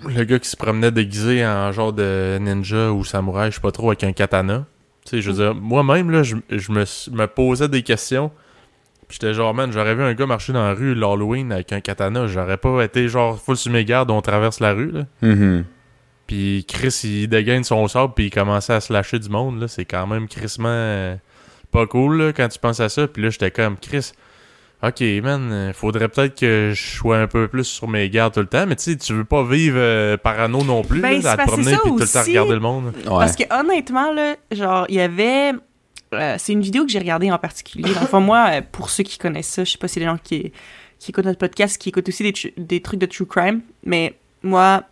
Le gars qui se promenait déguisé en genre de ninja ou samouraï, je sais pas trop, avec un katana. Tu sais, je veux dire, moi-même, là, je, je me, me posais des questions. Puis j'étais genre, man, j'aurais vu un gars marcher dans la rue l'Halloween avec un katana. J'aurais pas été genre full sur mes gardes, on traverse la rue, là. Mhm. Puis Chris, il dégaine son sable, puis il commençait à se lâcher du monde, là. C'est quand même crissement euh, pas cool, là, quand tu penses à ça. Puis là, j'étais comme, Chris, ok, man, euh, faudrait peut-être que je sois un peu plus sur mes gardes tout le temps. Mais tu sais, tu veux pas vivre euh, parano non plus, Ben, là, c'est à te promener puis tout le temps regarder le monde. Ouais. Parce que honnêtement, là, genre, il y avait. Euh, c'est une vidéo que j'ai regardée en particulier. Fond, moi, euh, pour ceux qui connaissent ça, je sais pas si les gens qui, qui écoutent notre podcast, qui écoutent aussi des trucs de true crime, mais moi,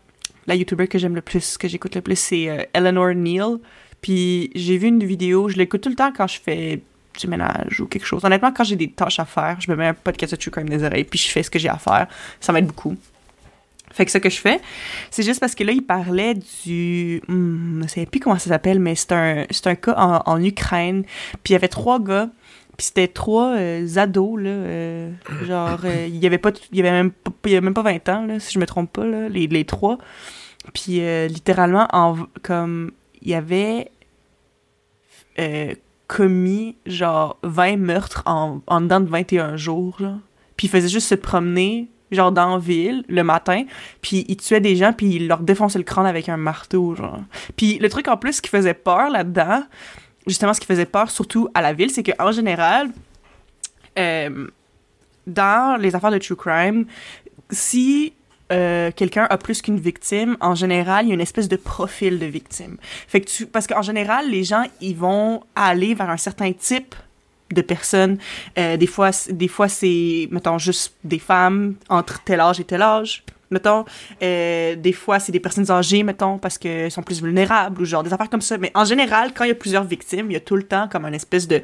la YouTuber que j'aime le plus, que j'écoute le plus, c'est euh, Eleanor Neal. Puis j'ai vu une vidéo, je l'écoute tout le temps quand je fais du ménage ou quelque chose. Honnêtement, quand j'ai des tâches à faire, je me mets un podcast de true crime des oreilles, puis je fais ce que j'ai à faire. Ça m'aide beaucoup. Fait que ce que je fais, c'est juste parce que là, il parlait du... Hmm, je ne sais plus comment ça s'appelle, mais c'est un, un cas en, Ukraine. Puis il y avait trois gars, puis c'était trois euh, ados, là. euh, genre, euh, il y avait pas... Il avait même il y avait même pas 20 ans, là, si je me trompe pas, là, les, les trois. Puis littéralement, en, comme... Il y avait commis, genre, 20 meurtres en, en dedans de 21 jours, là. Puis il faisait juste se promener genre dans la ville le matin, puis il tuait des gens puis il leur défonçait le crâne avec un marteau genre. Puis le truc en plus qui faisait peur là-dedans, justement ce qui faisait peur surtout à la ville, c'est que en général euh, dans les affaires de true crime, si euh, quelqu'un a plus qu'une victime, en général, il y a une espèce de profil de victime. Fait que parce qu'en général, les gens, ils vont aller vers un certain type de personnes. Euh, des fois, des fois c'est, mettons, juste des femmes entre tel âge et tel âge, mettons. Euh, des fois, c'est des personnes âgées, mettons, parce qu'elles sont plus vulnérables ou genre des affaires comme ça. Mais en général, quand il y a plusieurs victimes, il y a tout le temps comme une espèce de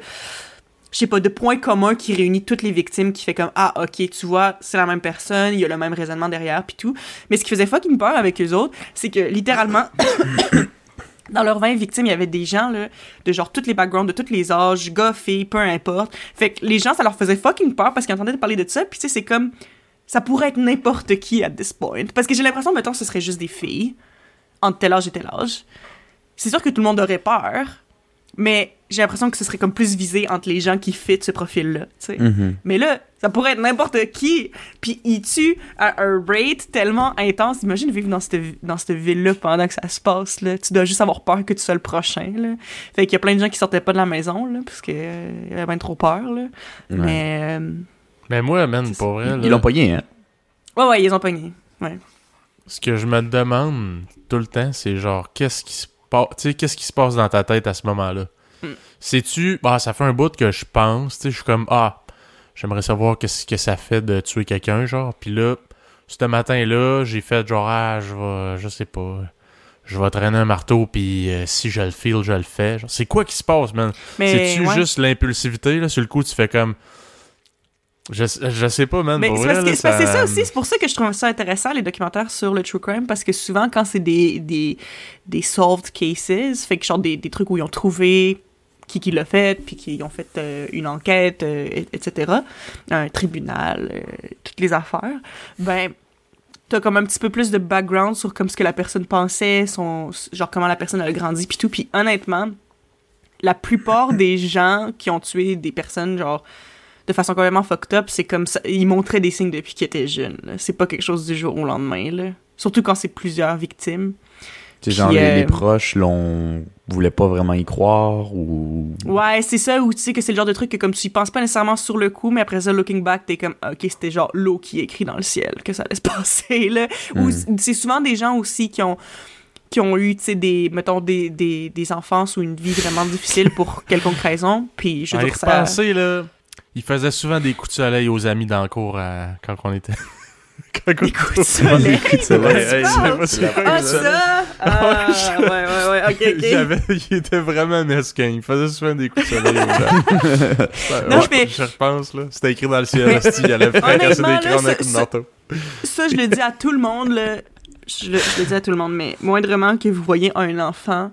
je sais pas, de point commun qui réunit toutes les victimes, qui fait comme, ah, ok, tu vois, c'est la même personne, il y a le même raisonnement derrière, puis tout. Mais ce qui faisait fucking peur avec eux autres, c'est que, littéralement, dans leurs 20 victimes, il y avait des gens, là, de genre tous les backgrounds, de tous les âges, gars, filles, peu importe. Fait que les gens, ça leur faisait fucking peur parce qu'ils entendaient parler de ça, puis tu sais, c'est comme, ça pourrait être n'importe qui at this point. Parce que j'ai l'impression, mettons, ce serait juste des filles, entre tel âge et tel âge. C'est sûr que tout le monde aurait peur, mais j'ai l'impression que ce serait comme plus visé entre les gens qui fit ce profil-là, tu sais. Mhm. Mais là, ça pourrait être n'importe qui. Puis il tue à un rate tellement intense. Imagine vivre dans cette, dans cette ville-là pendant que ça se passe. Là. Tu dois juste avoir peur que tu sois le prochain. Là. Fait qu'il y a plein de gens qui sortaient pas de la maison là, parce qu'ils avaient bien trop peur. Là. Ouais. Mais. euh, Mais moi, man, pour vrai, Ils l'ont pogné, hein? Ouais, ouais, ils ont pognés. ce que je me demande tout le temps, c'est genre, qu'est-ce qui se passe, tu sais, qu'est-ce qui se passe dans ta tête à ce moment-là? Mm. Sais-tu, bah, ça fait un bout que je pense, tu sais, je suis comme, ah, j'aimerais savoir qu'est-ce que ça fait de tuer quelqu'un, genre, puis là, ce matin-là, j'ai fait genre, ah, je vais, je sais pas, je vais traîner un marteau, puis euh, si je le feel, je le fais. C'est quoi qui se passe, man? C'est-tu ouais. juste l'impulsivité, là, sur le coup, tu fais comme... Je, je sais pas, man, Mais c'est parce, que, c'est ça aussi, c'est pour ça que je trouve ça intéressant, les documentaires sur le true crime, parce que souvent, quand c'est des, des, des solved cases, fait que genre des, des trucs où ils ont trouvé qui qui l'a fait, puis qui ont fait euh, une enquête, euh, et- etc., un tribunal, euh, toutes les affaires, ben, t'as comme un petit peu plus de background sur comme ce que la personne pensait, son, genre comment la personne a grandi, puis tout, puis honnêtement, la plupart *laughs* des gens qui ont tué des personnes, genre, de façon complètement fucked up, c'est comme ça. Ils montraient des signes depuis qu'ils étaient jeunes. là. C'est pas quelque chose du jour au lendemain, là. Surtout quand c'est plusieurs victimes. Tu sais, genre, Puis, les, euh, les proches l'ont... voulaient pas vraiment y croire ou... Ouais, c'est ça, ou tu sais que c'est le genre de truc que comme tu y penses pas nécessairement sur le coup, mais après ça, looking back, t'es comme, ok, c'était genre l'eau qui est écrit dans le ciel, que ça allait se *laughs* passer, là. Ou Mm. c- c'est souvent des gens aussi qui ont qui ont eu, tu sais, des, mettons, des, des, des enfances ou une vie vraiment difficile pour *laughs* quelconque raison, puis je dire, ça... repenser, là, il faisait souvent des coups de soleil aux amis dans le cours à- quand on était... *laughs* quand on Des coups de soleil? coups de soleil. Hey, pas Ah, ça-! Ah, *laughs* ouais, ouais, ouais, *laughs* ok, ok. Il, était vraiment mesquin. Il faisait souvent des coups de soleil aux gens. Non, Ouais, mais- Je repense, là. C'était écrit dans le ciel. Il allait fracasser Honnêtement, des crânes ça- une ça- marteau. Ça, je le dis à tout le monde, là. Je le, je le dis à tout le monde, mais moindrement que vous voyez un enfant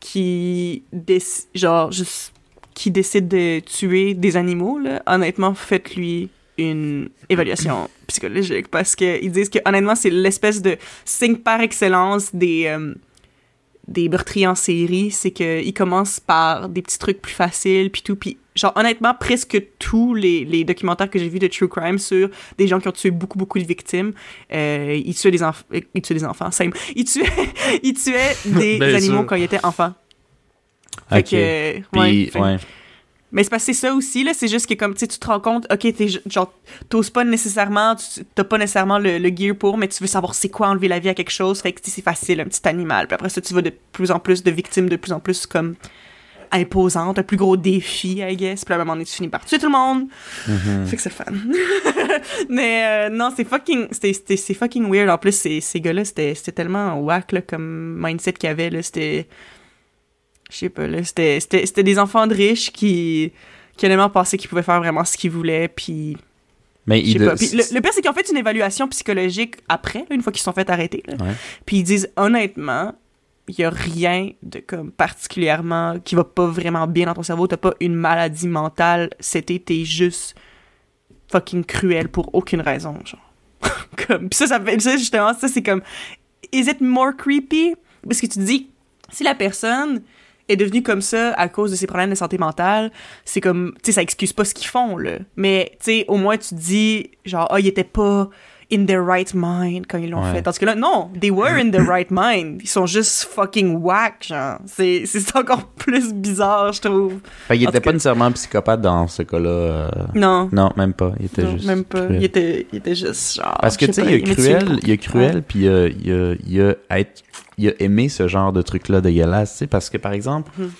qui, déc- genre, juste, qui décide de tuer des animaux, là, honnêtement, faites-lui une évaluation *clears throat* psychologique parce que ils disent que honnêtement c'est l'espèce de signe par excellence des euh, des meurtriers en série, c'est que ils commencent par des petits trucs plus faciles puis tout puis genre honnêtement presque tous les, les documentaires que j'ai vus de true crime sur des gens qui ont tué beaucoup beaucoup de victimes, euh, ils tuaient des enfants ils tuaient des enfants, same. Ils tuaient *laughs* ils tuaient des *laughs* animaux sûr. quand ils étaient enfants. Fait Ok. que, Puis, ouais, fait- ouais. mais c'est parce que c'est ça aussi, là. C'est juste que, comme, tu tu te rends compte, OK, t'es, genre, t'oses pas nécessairement, t'as pas nécessairement le, le gear pour, mais tu veux savoir c'est quoi enlever la vie à quelque chose. Fait que, c'est facile, un petit animal. Puis après ça, tu vas de plus en plus de victimes, de plus en plus, comme, imposantes, un plus gros défi, I guess. Puis à un moment donné, tu finis par tuer tout le monde. Mhm. Fait que c'est fun. *laughs* mais euh, non, c'est fucking, c'est fucking weird. En plus, ces, ces gars-là, c'était, c'était tellement whack, là, comme mindset qu'il y avait, là. C'était, je sais pas, là, c'était, c'était, c'était des enfants de riches qui, qui honnêtement pensaient qu'ils pouvaient faire vraiment ce qu'ils voulaient, puis Mais Je sais il de- pas. Puis le, le pire, c'est qu'ils ont fait une évaluation psychologique après, là, une fois qu'ils se sont fait arrêter. là. Ouais. Puis ils disent honnêtement, il y a rien de comme particulièrement qui va pas vraiment bien dans ton cerveau. T'as pas une maladie mentale. C'était t'es juste fucking cruel pour aucune raison, genre. *laughs* comme ça, ça fait ça justement ça c'est comme is it more creepy? Parce que tu te dis si la personne est devenue comme ça à cause de ses problèmes de santé mentale, c'est comme, tu sais, ça excuse pas ce qu'ils font, là. Mais, tu sais, au moins, tu te dis, genre, ah, ils étaient pas in their right mind quand ils l'ont Ouais. fait. Tandis que là, non, they were in the *laughs* right mind. Ils sont juste fucking whack, genre. C'est c'est *laughs* encore plus bizarre, je trouve. Fait qu'il était pas nécessairement psychopathe dans ce cas-là. euh, Non. Non, même pas. Il était non, juste. même pas. Il était, il était juste genre. Parce que tu sais, il y a cruel, il y a cruel, puis il y a, il y a, il y a être, il a aimé ce genre de truc-là dégueulasse, tu sais, parce que par exemple, Mhm.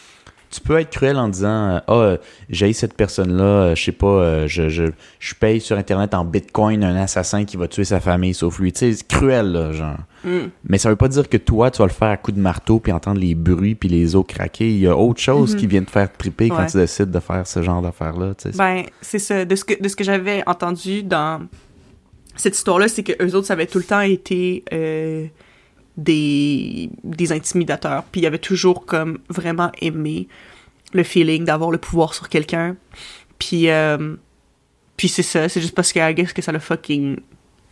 tu peux être cruel en disant, ah, euh, j'ai cette personne-là, euh, je sais pas, euh, je, je, je paye sur internet en bitcoin un assassin qui va tuer sa famille sauf lui, tu sais, c'est cruel là, genre. Mm. Mais ça veut pas dire que toi, tu vas le faire à coups de marteau puis entendre les bruits puis les os craquer. Il y a autre chose Mhm. qui vient te faire triper quand tu décides de faire ce genre d'affaires-là, tu sais. Ben, c'est ça. De ce que, de ce que j'avais entendu dans cette histoire-là, c'est que eux autres, ça avait tout le temps été euh, des, des intimidateurs. Puis ils avaient toujours comme vraiment aimé le feeling d'avoir le pouvoir sur quelqu'un. Puis, euh, puis c'est ça. C'est juste parce que, I guess, que ça l'a fucking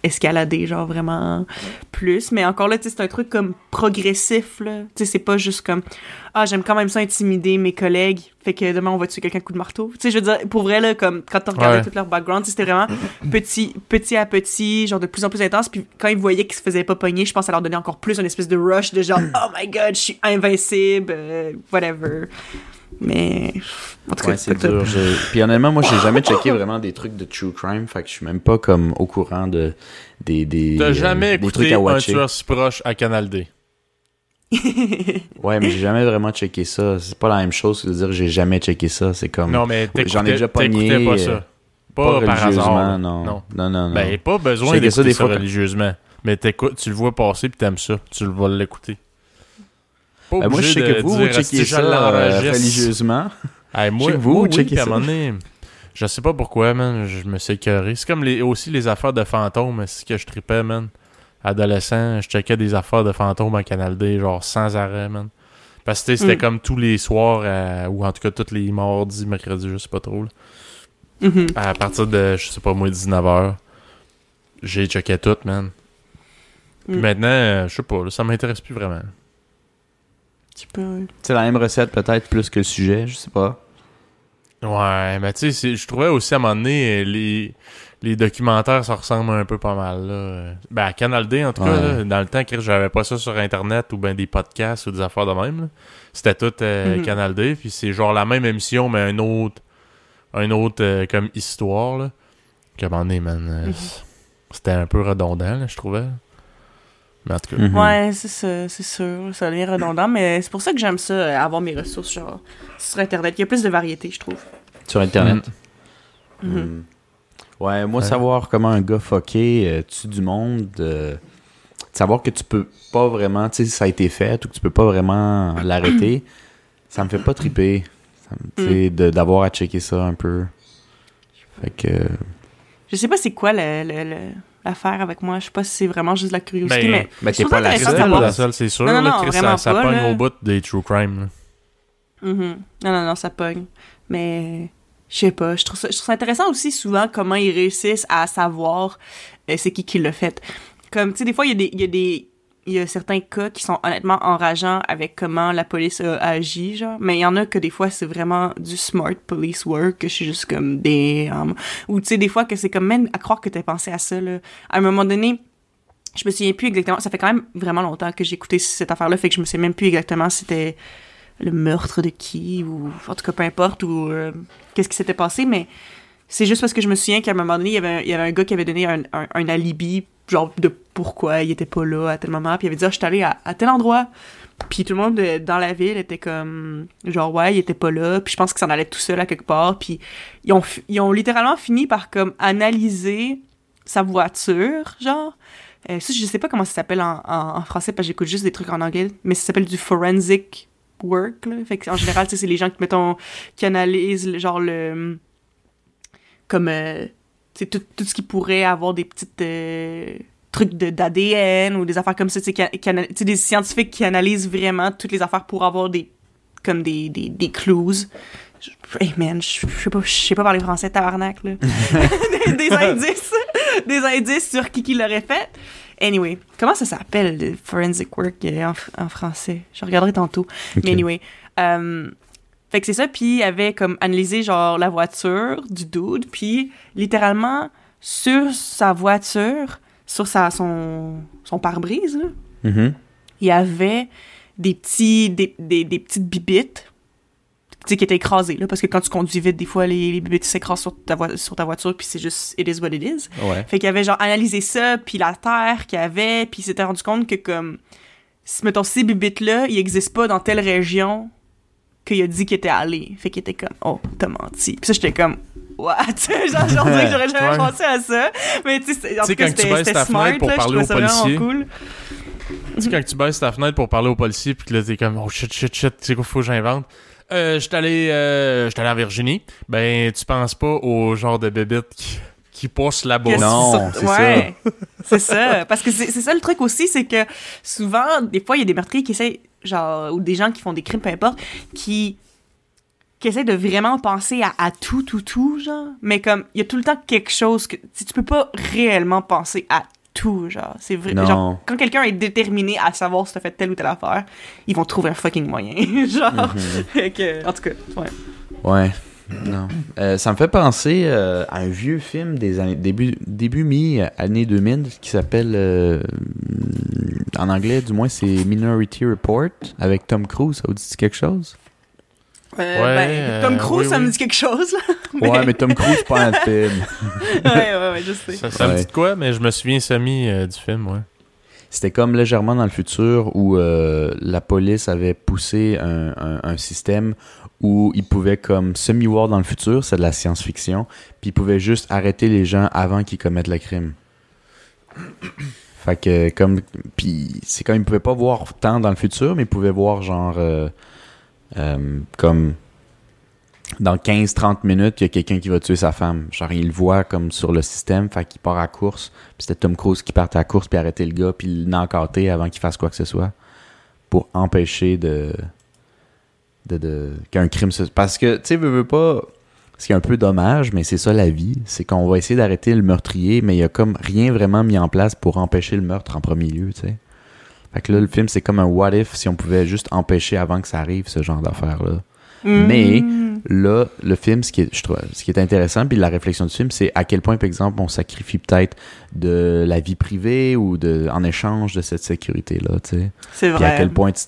escaladé, genre vraiment plus. Mais encore là, tu sais, c'est un truc comme progressif, là. Tu sais, c'est pas juste comme ah, j'aime quand même ça intimider mes collègues, fait que demain on va tuer quelqu'un coup de marteau. Tu sais, je veux dire, pour vrai, là, comme quand on regardait Ouais. tout leur background, c'était vraiment petit, petit à petit, genre de plus en plus intense. Puis quand ils voyaient qu'ils se faisaient pas pogner, je pense ça leur donnait encore plus une espèce de rush de genre, oh my god, je suis invincible, euh, whatever. Mais, en tout cas, Ouais, c'est dur. Puis honnêtement, moi, j'ai jamais checké vraiment des trucs de true crime. Fait que je suis même pas comme au courant de des des. T'as euh, jamais des écouté trucs à un tueur si proche à Canal D? *laughs* Ouais, mais j'ai jamais vraiment checké ça. C'est pas la même chose que de dire que j'ai jamais checké ça. C'est comme. Non, mais J'en ai déjà pogné, t'écoutais pas euh, ça. pas, Pas, par religieusement, hasard. non. non. Non, non, non. Ben, pas besoin Checker ça d'écouter des ça, fois quand- religieusement. Mais t'écoutes, tu le vois passer puis t'aimes ça. Tu le vas l'écouter. Pas Ben, moi, je sais de que vous, dire, vous checkez ça euh, religieusement. *laughs* Hey, moi, sais que vous, moi, vous oui, checkez puis à un ça. moment donné, je sais pas pourquoi, man, je me suis écœuré. C'est comme les, aussi les affaires de fantômes, c'est ce que je tripais, man. Adolescent, je checkais des affaires de fantômes à Canal D, genre sans arrêt, man. Parce que c'était Mm. comme tous les soirs, euh, ou en tout cas tous les mardis, mercredis, je sais pas trop. là. Mhm. À partir de, je sais pas moi, 19h, j'ai checké tout, man. Puis Mm. maintenant, euh, je sais pas, là, ça m'intéresse plus vraiment. Tu peux, ouais. C'est la même recette, peut-être, plus que le sujet. Je sais pas. Ouais, mais tu sais, je trouvais aussi à un moment donné, les, les documentaires, ça ressemble un peu pas mal. Là. Ben, à Canal D, en tout cas, là, dans le temps que j'avais pas ça sur Internet ou ben des podcasts ou des affaires de même, c'était tout euh, Mhm. Canal D, puis c'est genre la même émission, mais un autre, un autre euh, comme histoire. Là. Qu'à un moment donné, man, euh, Mhm. c'était un peu redondant, là, je trouvais. Mais en tout cas, Mhm. Ouais, c'est ça, c'est sûr. Ça devient redondant, mais c'est pour ça que j'aime ça, euh, avoir mes ressources, genre, sur Internet. Il y a plus de variété, je trouve. Sur Internet. Mhm. Hmm. Ouais, moi, Ouais. savoir comment un gars fucké euh, tue du monde, euh, savoir que tu peux pas vraiment, tu sais, ça a été fait ou que tu peux pas vraiment l'arrêter, ça me fait pas triper. Ça me- tu sais, de- d'avoir à checker ça un peu. Fait que. Je sais pas c'est quoi le- le- le- l'affaire avec moi. Je sais pas si c'est vraiment juste de la curiosité, Ben, mais. Ben, t'es pas ça la seule. la seule, c'est sûr. Non, non, là, non, Chris, vraiment ça, ça pas, pogne là. au bout des true crime. Mhm. Non, non, non, ça pogne. Mais. Je sais pas. Je trouve, ça, je trouve ça intéressant aussi souvent comment ils réussissent à savoir euh, c'est qui qui l'a fait. Comme, tu sais, des fois, il y a des. Il y a des il y a certains cas qui sont honnêtement enrageants avec comment la police a agi, genre. Mais il y en a que des fois, c'est vraiment du smart police work, que je suis juste comme damn. Ou tu sais, des fois que c'est comme même à croire que t'as pensé à ça, là. À un moment donné, je me souviens plus exactement. Ça fait quand même vraiment longtemps que j'ai écouté cette affaire-là, fait que je me souviens même plus exactement si c'était le meurtre de qui, ou en tout cas peu importe, ou euh, qu'est-ce qui s'était passé, mais c'est juste parce que je me souviens qu'à un moment donné, il y avait un, y avait un gars qui avait donné un, un alibi, genre de pourquoi il était pas là à tel moment, puis il avait dit ah, je suis allé à, tel endroit. Puis tout le monde euh, dans la ville était comme genre ouais, il était pas là, puis je pense qu'il s'en allait tout seul à quelque part, puis ils ont ils ont littéralement fini par comme analyser sa voiture, genre euh, ça, je sais pas comment ça s'appelle en, français parce que j'écoute juste des trucs en anglais, mais ça s'appelle du forensic work. Là. Fait que, en général, c'est les gens qui, mettons, qui analysent genre le. Comme. euh, sais, tout, tout ce qui pourrait avoir des petites euh, trucs de- d'ADN ou des affaires comme ça, sais, des scientifiques qui analysent vraiment toutes les affaires pour avoir des comme des, des, des clues. Hey man, je sais pas, je sais pas parler français, tabarnak, là. *laughs* des, des indices, des indices sur qui qui l'aurait fait. Anyway, comment ça s'appelle, le forensic work euh, en, en français? Je regarderai tantôt. Mais anyway, euh, fait que c'est ça, puis il avait comme analysé genre la voiture du dude, puis littéralement sur sa voiture, sur sa, son, son pare-brise, Mhm. il y avait des petits des, des, des petites bibites tu sais, qui étaient écrasées, là, parce que quand tu conduis vite, des fois, les, les bibites s'écrasent sur ta, voi- sur ta voiture, puis c'est juste « it is what it is ». Ouais. Fait qu'il avait genre analysé ça, puis la terre qu'il y avait, puis il s'était rendu compte que comme, mettons, ces bibites-là, ils existent pas dans telle région qu'il a dit qu'il était allé. Fait qu'il était comme, oh, t'as menti. Puis ça, j'étais comme, what? *laughs* genre, genre, que j'aurais jamais Ouais. pensé à ça. Mais tu sais, en Tu sais, tout cas, quand tu c'était baisses c'était ta smart, fenêtre pour là, je parler trouvais aux ça cool. Tu sais, quand tu baisses ta fenêtre pour parler au policier, puis que là, t'es comme, oh shit, shit, shit, tu sais quoi, faut que j'invente. Euh, j'étais allé, euh, j'étais allé en Virginie. Ben, tu penses pas au genre de bébite qui, qui pousse là-bas. Que Non, c'est ouais, c'est ça. Parce que c'est c'est ça le truc aussi, c'est que souvent, des fois, il y a des meurtriers qui essayent, genre, ou des gens qui font des crimes, peu importe, qui, qui essayent de vraiment penser à, à tout, tout, tout, genre. Mais comme, il y a tout le temps quelque chose que. Si tu peux pas réellement penser à tout, genre. C'est vrai. Non. Genre, quand quelqu'un est déterminé à savoir si t'as fait telle ou telle affaire, ils vont trouver un fucking moyen. *laughs* genre. Fait que, en tout cas, ouais. Ouais. Non. Euh, ça me fait penser euh, à un vieux film des années début début mi années 2000 qui s'appelle euh, en anglais du moins c'est Minority Report avec Tom Cruise. Ça vous dit quelque chose? Euh, Ouais, ben, Tom euh, Cruise, oui, ça me oui. dit quelque chose, là. Ouais, mais Tom Cruise pas un *laughs* film. ouais, ouais, ouais, je sais. Ça, ça me dit de quoi, mais je me souviens semi euh, du film, ouais. C'était comme légèrement dans le futur où euh, la police avait poussé un, un- un système où ils pouvaient comme semi-voir dans le futur, c'est de la science-fiction, puis ils pouvaient juste arrêter les gens avant qu'ils commettent le crime. Fait que comme puis c'est comme ils pouvaient pas voir tant dans le futur, mais ils pouvaient voir genre euh, euh, comme dans 15-30 minutes, il y a quelqu'un qui va tuer sa femme. Genre, il le voit comme sur le système, fait part à course. Puis c'était Tom Cruise qui partait à course, puis arrêter le gars, puis l'encarter avant qu'il fasse quoi que ce soit. Pour empêcher de. De, de qu'un crime se. Parce que, tu sais, veux, veux pas. Ce qui est un peu dommage, mais c'est ça la vie. C'est qu'on va essayer d'arrêter le meurtrier, mais il y a comme rien vraiment mis en place pour empêcher le meurtre en premier lieu, tu sais. Fait que là, le film, c'est comme un what if si on pouvait juste empêcher avant que ça arrive, ce genre d'affaires-là. Mais- Mm. Là, le film, ce qui est, je trouve, ce qui est intéressant, puis la réflexion du film, c'est à quel point, par exemple, on sacrifie peut-être de la vie privée ou de, en échange de cette sécurité-là, tu sais. C'est Puis à vrai. quel point tu-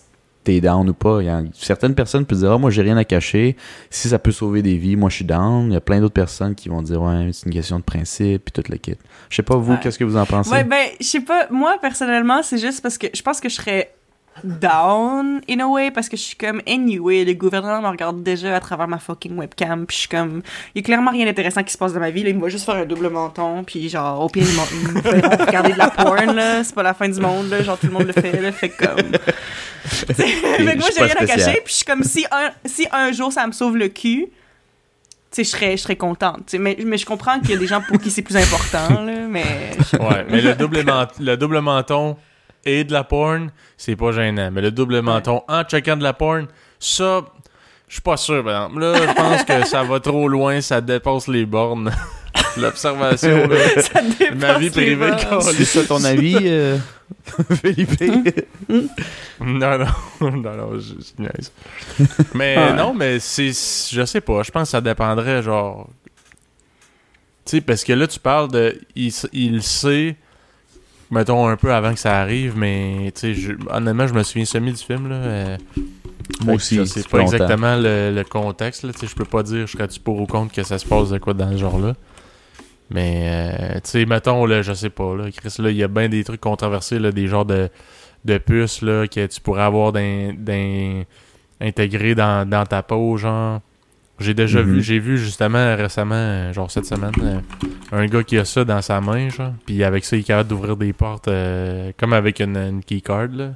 t'es down ou pas. Il y a, certaines personnes peuvent dire, ah, moi, j'ai rien à cacher. Si ça peut sauver des vies, moi, je suis down. Il y a plein d'autres personnes qui vont dire, ouais, c'est une question de principe, puis tout le kit. Je sais pas, vous, Ouais. qu'est-ce que vous en pensez? Ouais, ben, je sais pas, moi, personnellement, c'est juste parce que je pense que je serais down, in a way, parce que je suis comme, anyway, le gouvernement me regarde déjà à travers ma fucking webcam, puis je suis comme, il y a clairement rien d'intéressant qui se passe dans ma vie, là, il me va juste faire un double menton, puis genre, au pire, il me fait regarder de la porn, là, c'est pas la fin du monde, là, genre, tout le monde le fait, là, fait comme... *laughs* *laughs* fait que moi, j'ai rien à cacher, puis je suis comme, si un, si un jour ça me sauve le cul, tu sais, je serais, je serais contente, tu sais, mais, mais je comprends qu'il y a des gens pour qui c'est plus important, là, mais... Ouais, mais le double, le double menton et de la porn, c'est pas gênant. Mais le double menton en checkant de la porn, ça, je suis pas sûr, par exemple. Là, je pense que ça va trop loin, ça dépasse les bornes. *laughs* L'observation, là. *laughs* ça dépasse Ma vie les privée, bornes. C'est ça ton avis, euh, *laughs* Felipe? Non, non, non, non, je, je niaise. Mais Ouais. non, mais c'est. Je sais pas, je pense que ça dépendrait, genre. Tu sais, parce que là, tu parles de. Il, s- il sait, mettons, un peu avant que ça arrive, mais, je- honnêtement, je me souviens semi du film, là. euh, Moi aussi, Je sais pas longtemps. exactement le, le contexte, là. Je peux pas dire, je serais-tu pour ou contre que ça se passe de quoi dans ce genre-là. Mais, euh, tu sais, mettons, là, je sais pas, là, Chris, là, il y a bien des trucs controversés, là, des genres de, de puces, là, que tu pourrais avoir d'un- intégré dans, dans ta peau, genre. J'ai déjà Mhm. vu, j'ai vu justement récemment, genre cette semaine, euh, un gars qui a ça dans sa main, genre. Puis avec ça, il est capable d'ouvrir des portes, euh, comme avec une, une keycard, là.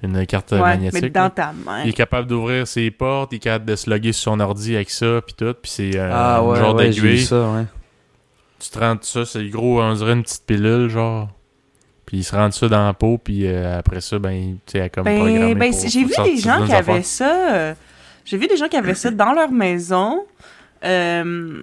Une carte Ouais, magnétique. mais là. dans ta main. Il est capable d'ouvrir ses portes, il est capable de se loguer sur son ordi avec ça, puis tout, puis c'est euh, Ah un ouais, genre ouais, d'aiguille. tu te rentres ça, c'est gros, on dirait une petite pilule, genre. Puis ils se rendent ça dans la peau, puis euh, après ça, ben, tu sais, comme Ben, ben, j'ai vu des gens qui avaient ça. J'ai vu des gens qui avaient ça dans leur maison. Euh,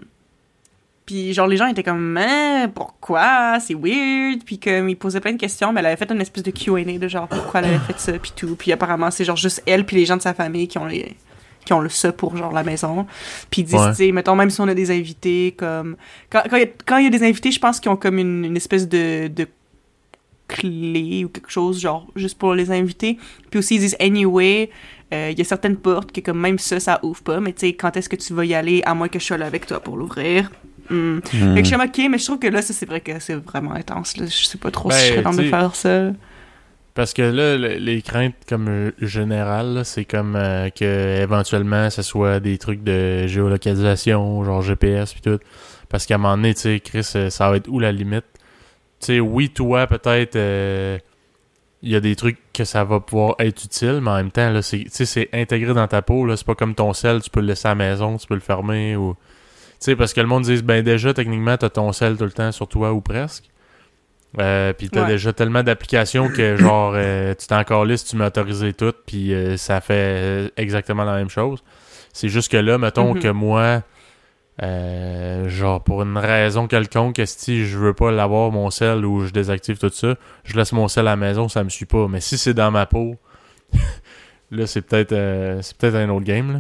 puis genre les gens étaient comme Hein, pourquoi? C'est weird puis comme ils posaient plein de questions mais elle avait fait une espèce de Q&A de genre pourquoi elle avait fait ça puis tout puis apparemment c'est genre juste elle puis les gens de sa famille qui ont les qui ont le ça pour genre la maison puis ils disent Ouais. tu sais mettons même si on a des invités comme quand quand il y, a- y des invités je pense qu'ils ont comme une, une espèce de, de clé ou quelque chose genre juste pour les invités puis aussi ils disent anyway euh, il y a certaines portes que comme même ça ça ouvre pas mais tu sais quand est-ce que tu vas y aller à moins que je sois là avec toi pour l'ouvrir? Fait que je suis comme, ok, mais je trouve que là, ça, c'est vrai que c'est vraiment intense. Là. Je sais pas trop si Ben, je serais dans de faire ça. Parce que là, le- les craintes comme euh, générales, c'est comme euh, que éventuellement ce soit des trucs de géolocalisation, genre GPS puis tout. Parce qu'à un moment donné, tu sais, Chris, euh, ça va être où la limite? Tu sais, oui, toi, peut-être, euh, il y a des trucs que ça va pouvoir être utile, mais en même temps, là, c'est, intégré dans ta peau, là. C'est pas comme ton sel, tu peux le laisser à la maison, tu peux le fermer ou... Tu sais, parce que le monde dit, ben déjà, techniquement, t'as ton sel tout le temps sur toi ou presque. Euh, puis t'as Ouais. déjà tellement d'applications que *coughs* genre euh, tu t'es encore liste, tu mets autorisé tout, puis euh, ça fait euh, exactement la même chose. C'est juste que là, mettons Mhm. que moi, euh, genre pour une raison quelconque, si je veux pas l'avoir mon sel ou je désactive tout ça, je laisse mon sel à la maison, ça me suit pas. Mais si c'est dans ma peau, *laughs* là c'est peut-être euh, c'est peut-être un autre game là.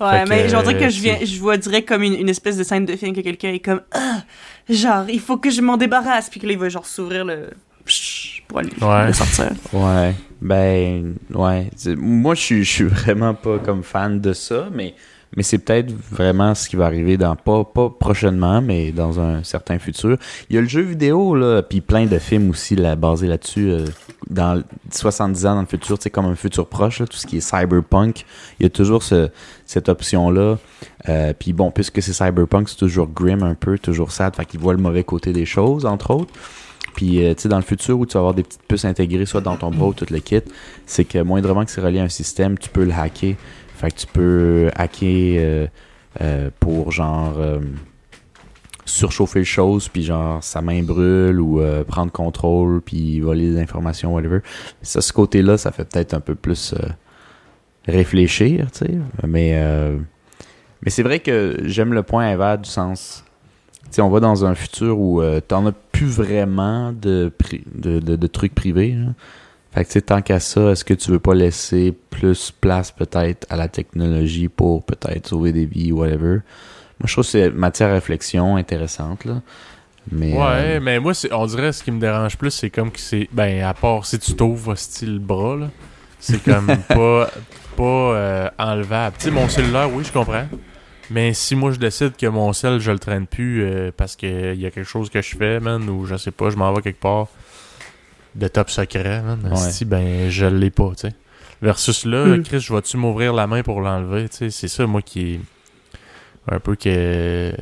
Ouais, Fait que, mais je dirais que euh, je, viens, je vois direct comme une, une espèce de scène de film que quelqu'un est comme, ah, genre, il faut que je m'en débarrasse. Puis que là, il va genre s'ouvrir le. psh, pour aller Ouais. le sortir. *laughs* Ouais, ben, ouais. Moi, je suis, je suis vraiment pas comme fan de ça, mais, mais c'est peut-être vraiment ce qui va arriver dans, pas, pas prochainement, mais dans un certain futur. Il y a le jeu vidéo, là, puis plein de films aussi basés là-dessus, euh, dans 70 ans dans le futur, tu sais, comme un futur proche, là, tout ce qui est cyberpunk. Il y a toujours ce, cette option-là. Euh, puis bon, puisque c'est cyberpunk, c'est toujours grim un peu, toujours sad, fait qu'il voit le mauvais côté des choses, entre autres. Puis, euh, tu sais, dans le futur où tu vas avoir des petites puces intégrées, soit dans ton bras ou tout le kit, c'est que moindrement que c'est relié à un système, tu peux le hacker. Fait que tu peux hacker euh, euh, pour genre euh, surchauffer les choses, puis genre sa main brûle ou prendre contrôle, puis voler des informations, whatever. Ça, ce côté-là, ça fait peut-être un peu plus réfléchir, tu sais. Mais, mais c'est vrai que j'aime le point Eva du sens. Tu on va dans un futur où t'en as plus vraiment de, de, de, trucs privés. là. Fait que tu sais, tant qu'à ça, est-ce que tu veux pas laisser plus place peut-être à la technologie pour peut-être sauver des vies, whatever? Moi, je trouve que c'est matière à réflexion intéressante, là. Mais, Ouais, euh, mais moi, on dirait ce qui me dérange plus, c'est comme que c'est. Ben, à part si tu t'ouvres style bras, là, c'est comme *laughs* pas, pas euh, enlevable. Tu sais, mon cellulaire, oui, je comprends. Mais si moi je décide que mon cell, je le traîne plus euh, parce qu'il y a quelque chose que je fais, man, ou je sais pas, je m'en vais quelque part de top secret, man, Ouais. si, ben, je l'ai pas, tu sais. Versus là, Mm. Chris, je vais-tu m'ouvrir la main pour l'enlever, tu sais, c'est ça, moi, qui un peu que.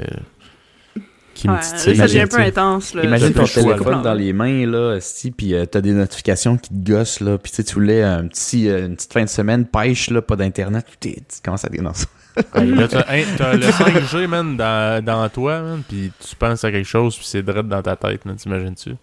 qui me Ouais, titille. ça devient un tu peu intense. Là. Imagine ton téléphone là. dans les mains, là, si, puis euh, t'as des notifications qui te gossent, là, puis tu sais, tu voulais un petit, euh, une petite fin de semaine, pêche, là, pas d'internet, puis tu commences à dire non, ça. Hey, là, t'as t'as le *laughs* 5G, man, dans, dans toi, man, pis tu penses à quelque chose, puis c'est direct dans ta tête, man, t'imagines-tu?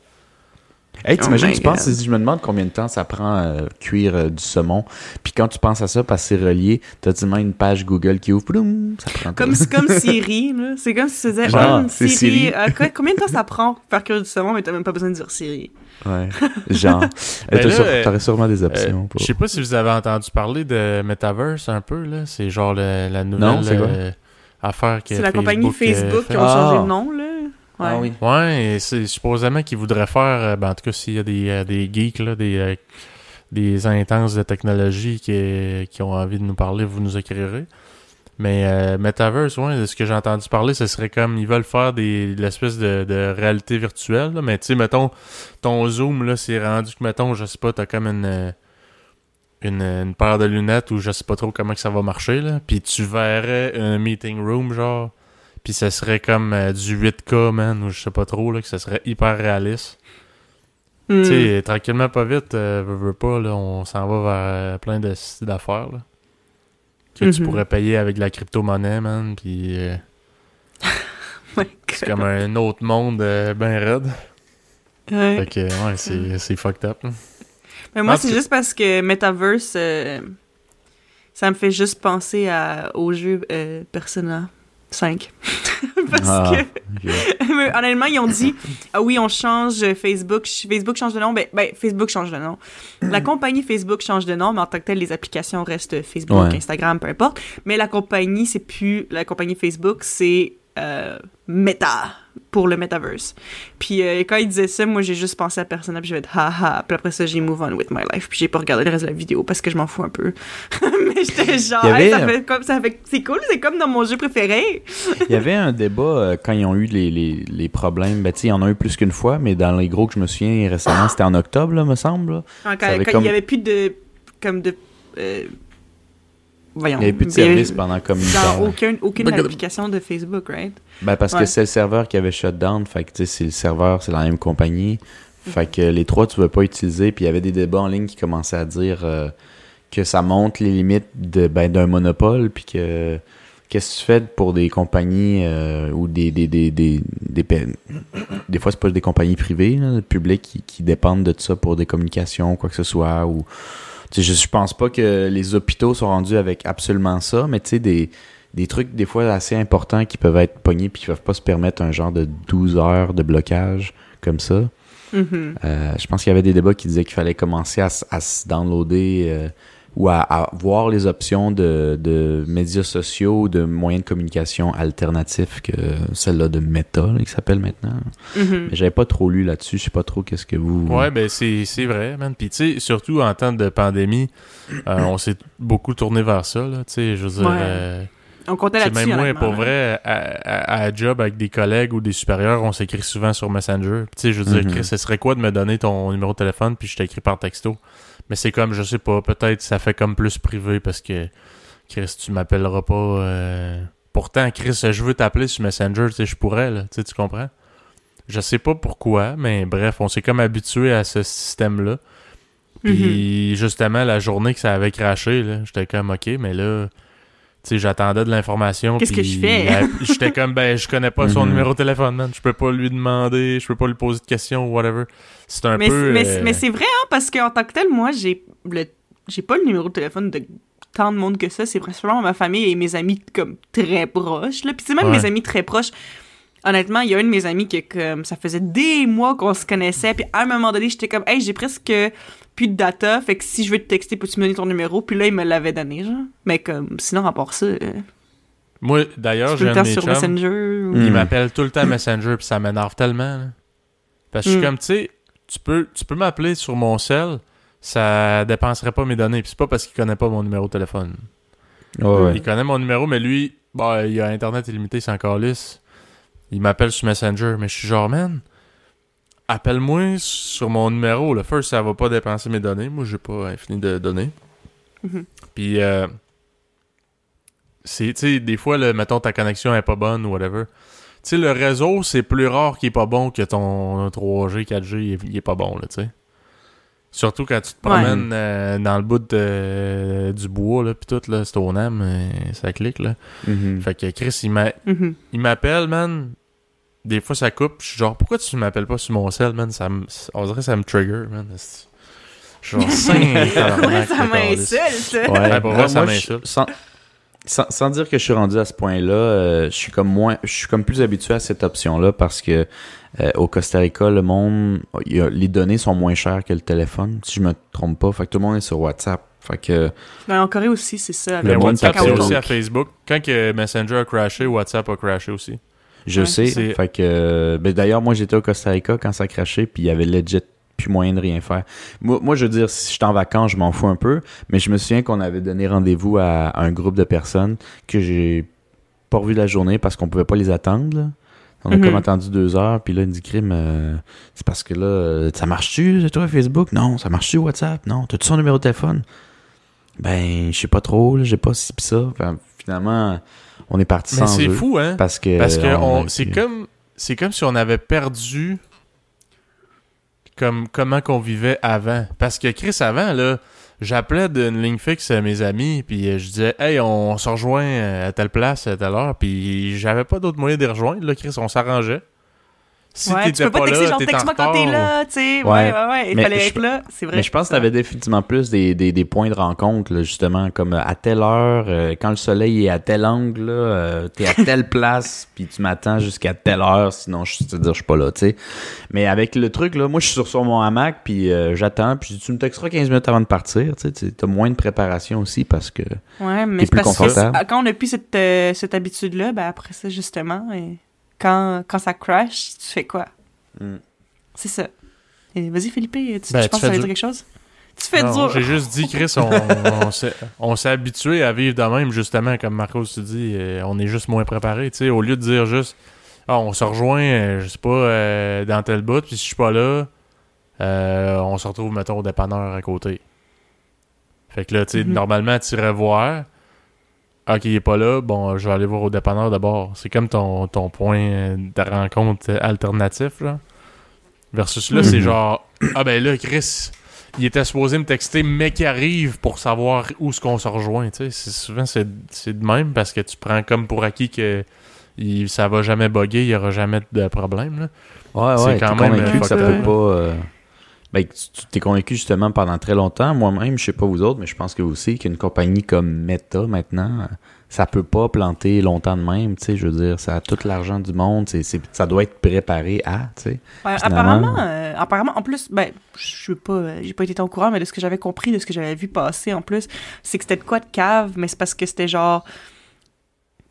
Hey, Oh t'imagines, tu penses, je me demande combien de temps ça prend euh, cuire euh, du saumon, puis quand tu penses à ça, parce que c'est relié, t'as seulement une page Google qui ouvre, ploum, ça prend Comme, c'est comme Siri, là. C'est comme si tu disais, Genre, Hum, c'est Siri, Siri. euh, quoi- combien de temps ça prend pour faire cuire du saumon, mais t'as même pas besoin de dire Siri? Ouais, genre. *laughs* Ben euh, T'aurais sûrement des Euh, options. pour- Je sais pas si vous avez entendu parler de Metaverse un peu, là. C'est genre le- la nouvelle Non, c'est quoi? euh, affaire que C'est la compagnie Facebook qui ont Ah. changé de nom, là. Ouais. Ah oui. Ouais, et c'est supposément qu'ils voudraient faire, euh, ben, en tout cas, s'il y a des, euh, des geeks, là, des, euh, des intenses de technologie qui, qui ont envie de nous parler, vous nous écrirez. Mais euh, Metaverse, ouais, de ce que j'ai entendu parler, ce serait comme, ils veulent faire des l'espèce de, de réalité virtuelle, là. mais tu sais, mettons, ton zoom, là, c'est rendu que, mettons, je sais pas, t'as comme une, une, une paire de lunettes ou je sais pas trop comment que ça va marcher, là, puis tu verrais un meeting room, genre, puis ça serait comme euh, du 8K, man, ou je sais pas trop, là, que ça serait hyper réaliste. Hmm. Tu sais, tranquillement, pas vite, euh, veux, veux pas, là, on s'en va vers euh, plein d'affaires, là. Que tu Mhm. pourrais payer avec de la crypto-monnaie, man, puis... euh, *laughs* my C'est comme un autre monde ben raide. Ouais. Fait que, ouais, c'est, c'est fucked up. là. Mais moi, c'est juste parce que Metaverse, euh, ça me fait juste penser à, au jeu euh, Persona 5. *laughs* parce Ah, que, ok. *laughs* mais honnêtement, ils ont dit Ah oui, on change Facebook, Facebook change de nom. Ben, ben, Facebook change de nom. La compagnie Facebook change de nom, mais en tant que telle, les applications restent Facebook, Ouais. Instagram, peu importe. Mais la compagnie, c'est plus la compagnie Facebook, c'est euh, Meta pour le Metaverse. Puis euh, quand il disait ça, moi j'ai juste pensé à Persona, puis je vais être haha. Puis après ça, j'ai move on with my life. Puis j'ai pas regardé le reste de la vidéo parce que je m'en fous un peu. *laughs* mais j'étais genre, avait- Hey, ça fait comme ça fait, c'est cool, c'est comme dans mon jeu préféré. Il y avait un débat euh, quand ils ont eu les, les, les problèmes. Ben, tu sais, il y en a eu plus qu'une fois, mais dans les gros que je me souviens récemment, c'était en octobre, là, me semble. là. Quand comme- il y avait plus de comme de euh, voyons Il n'y avait plus de service pendant comme une heure. aucun, aucune application de Facebook, right? Ben, parce Ouais. que c'est le serveur qui avait shut down. Fait que, tu sais, c'est le serveur, c'est la même compagnie. Fait que les trois, tu ne pouvais pas utiliser. Puis il y avait des débats en ligne qui commençaient à dire euh, que ça montre les limites de, ben, d'un monopole. Puis que qu'est-ce que tu fais pour des compagnies euh, ou des des, des, des, des, des fois, c'est pas des compagnies privées, là, publiques qui, qui dépendent de ça pour des communications, quoi que ce soit. Ou, tu sais, je, je pense pas que les hôpitaux sont rendus avec absolument ça, mais tu sais, des des trucs des fois assez importants qui peuvent être pognés puis qui peuvent pas se permettre un genre de 12 heures de blocage comme ça. Mhm. Euh, je pense qu'il y avait des débats qui disaient qu'il fallait commencer à, à se downloader euh, ou à, à voir les options de, de médias sociaux ou de moyens de communication alternatifs que celle-là de Meta, là, qui s'appelle maintenant. Mhm. Mais j'avais pas trop lu là-dessus. Je sais pas trop qu'est-ce que vous... Ouais, ben c'est, c'est vrai, man. Puis tu sais, surtout en temps de pandémie, euh, *clears throat* on s'est beaucoup tourné vers ça, là. Tu sais, je veux dire... Ouais. euh, On comptait là-dessus. même moi, honnêtement, pour vrai, à, à, à job avec des collègues ou des supérieurs, on s'écrit souvent sur Messenger. Puis, Tu sais, je veux dire, Mhm. Chris, ce serait quoi de me donner ton numéro de téléphone puis je t'écris par texto? Mais c'est comme, je sais pas, peut-être ça fait comme plus privé parce que, Chris, tu m'appelleras pas. euh, Pourtant, Chris, je veux t'appeler sur Messenger, tu sais, je pourrais, là. Tu sais, tu comprends? Je sais pas pourquoi, mais bref, on s'est comme habitué à ce système-là. Mhm. Puis justement, la journée que ça avait craché, j'étais comme OK, mais là, sais, j'attendais de l'information. Qu'est-ce que puis, je fais? J'étais comme ben, je connais pas son *laughs* Mhm. numéro de téléphone, man. Je peux pas lui demander, je peux pas lui poser de questions ou whatever. C'est un Mais, peu. mais, euh, mais c'est vrai, hein, parce qu'en tant que tel, moi, j'ai le j'ai pas le numéro de téléphone de tant de monde que ça. C'est principalement ma famille et mes amis comme très proches. Là. Puis c'est même Ouais. mes amis très proches. Honnêtement, il y a un de mes amis qui comme ça faisait des mois qu'on se connaissait. Puis à un moment donné, j'étais comme, hey, j'ai presque plus de data. Fait que si je veux te texter, peux-tu me donner ton numéro? Puis là, il me l'avait donné, genre. Mais comme, sinon, à part ça, euh, Moi, d'ailleurs, j'ai le un sur chums, Messenger. ou- Mm. il m'appelle tout le temps Messenger puis ça m'énerve tellement. là. Parce que je suis Mm. comme, tu sais, tu peux, tu peux m'appeler sur mon cell, ça dépenserait pas mes données. Puis c'est pas parce qu'il connaît pas mon numéro de téléphone. Ouais, ouais. Il connaît mon numéro, mais lui, bah, il a Internet illimité, c'est encore lisse. Il m'appelle sur Messenger, mais je suis genre, man, appelle-moi sur mon numéro. Le first, ça va pas dépenser mes données. Moi, j'ai pas infini de données. Mhm. Puis, euh, c'est, tu sais, des fois, le, mettons, ta connexion est pas bonne ou whatever. Tu sais, le réseau, c'est plus rare qu'il est pas bon que ton 3G, 4G, il est, il est pas bon, là, tu sais. Surtout quand tu te Ouais. promènes euh, dans le bout de- du bois, là, pis tout, là, c'est au NAM, euh, ça clique, là. Mhm. Fait que Chris, il m'a- Mhm. il m'appelle, man. Des fois, ça coupe. Je suis genre, pourquoi tu m'appelles pas sur mon cell, man? Ça me- on dirait que ça me trigger, man. Je suis genre, *laughs* ça le m'insulte. Ouais, Ouais, pour vrai, ça m'insulte. sans, sans, sans dire que je suis rendu à ce point-là, euh, je suis comme moins, je suis comme plus habitué à cette option-là parce que euh, au Costa Rica, le monde, il y a- les données sont moins chères que le téléphone, si je me trompe pas. Fait que tout le monde est sur WhatsApp. Fait que Ben, en Corée aussi, c'est ça. Le monde WhatsApp, c'est aussi à Facebook. Quand que Messenger a crashé, WhatsApp a crashé aussi. Je Ouais, sais. Fait que euh, ben d'ailleurs, moi j'étais au Costa Rica quand ça a craché, puis il y avait legit plus moyen de rien faire. Moi, moi je veux dire, si je suis en vacances, je m'en fous un peu, mais je me souviens qu'on avait donné rendez-vous à, à un groupe de personnes que j'ai pas revu la journée parce qu'on pouvait pas les attendre. là. On a Mhm. comme attendu deux heures, puis là, il me dit crime, euh, c'est parce que là, euh, ça marche-tu, toi, Facebook? Non, ça marche-tu, WhatsApp? Non, t'as-tu son numéro de téléphone? Ben, je sais pas trop, là, j'ai pas ci pis ça. Enfin, finalement, on est parti Mais sans c'est fou, hein? Parce que, Parce que on c'est comme c'est comme si on avait perdu comme comment qu'on vivait avant. Parce que Chris avant là, j'appelais d'une ligne fixe à mes amis, puis je disais, hey, on se rejoint à telle place, à telle heure, puis j'avais pas d'autre moyen de les rejoindre, là, Chris, on s'arrangeait. Si ouais, tu peux pas, pas texter genre texte-moi quand t'es là, tu sais. Ouais, Ouais. ouais, ouais. Il Mais fallait je- être là, c'est vrai. Mais je pense que t'avais définitivement plus des, des, des points de rencontre, là, justement, comme euh, à telle heure, euh, quand le soleil est à tel angle, euh, t'es à *laughs* telle place, puis tu m'attends jusqu'à telle heure, sinon je te dire je suis pas là, tu sais. Mais avec le truc, là, moi je suis sur, sur mon hamac, puis euh, j'attends, puis tu me texteras 15 minutes avant de partir, tu sais, tu- t'as moins de préparation aussi parce que... Ouais, mais T'es c'est plus parce que confortable. c'est- quand on a plus cette, euh, cette habitude-là, ben après ça, justement, et quand, quand ça crash, tu fais quoi? Mm. C'est ça. Vas-y, Philippe, tu, Ben, tu tu penses que ça veut dur. dire quelque chose? Tu fais Non, dur. J'ai juste dit, Chris, on, *laughs* on s'est- on s'est habitué à vivre de même, justement, comme Marcos te dit, euh, on est juste moins préparé, tu sais, au lieu de dire juste, ah, on se rejoint, euh, je sais pas, euh, dans tel bout, puis si je suis pas là, euh, on se retrouve, mettons, au dépanneur à côté. Fait que là, tu sais, Mhm. normalement, tu irais voir, ok, il est pas là, bon, je vais aller voir au dépanneur d'abord. C'est comme ton, ton point de rencontre alternatif, là. Versus là, c'est Mhm. genre, ah ben là, Chris, il était supposé me texter, mais qui arrive pour savoir où est-ce qu'on se rejoint, tu sais. Souvent, c'est de même parce que tu prends comme pour acquis que il- ça va jamais bugger, il y aura jamais de problème, là. Ouais, C'est ouais, quand même, convaincu euh, que ça peut pas... euh, Ben, tu t'es convaincu justement pendant très longtemps, moi-même, je sais pas vous autres, mais je pense que vous aussi, qu'une compagnie comme Meta maintenant, ça peut pas planter longtemps de même, tu sais, je veux dire, ça a tout l'argent du monde, c'est, c'est- ça doit être préparé à, tu sais. Ouais, apparemment, euh, apparemment, en plus, ben, je pas, euh, j'ai pas été au courant, mais de ce que j'avais compris, de ce que j'avais vu passer en plus, c'est que c'était de quoi de cave, mais c'est parce que c'était genre.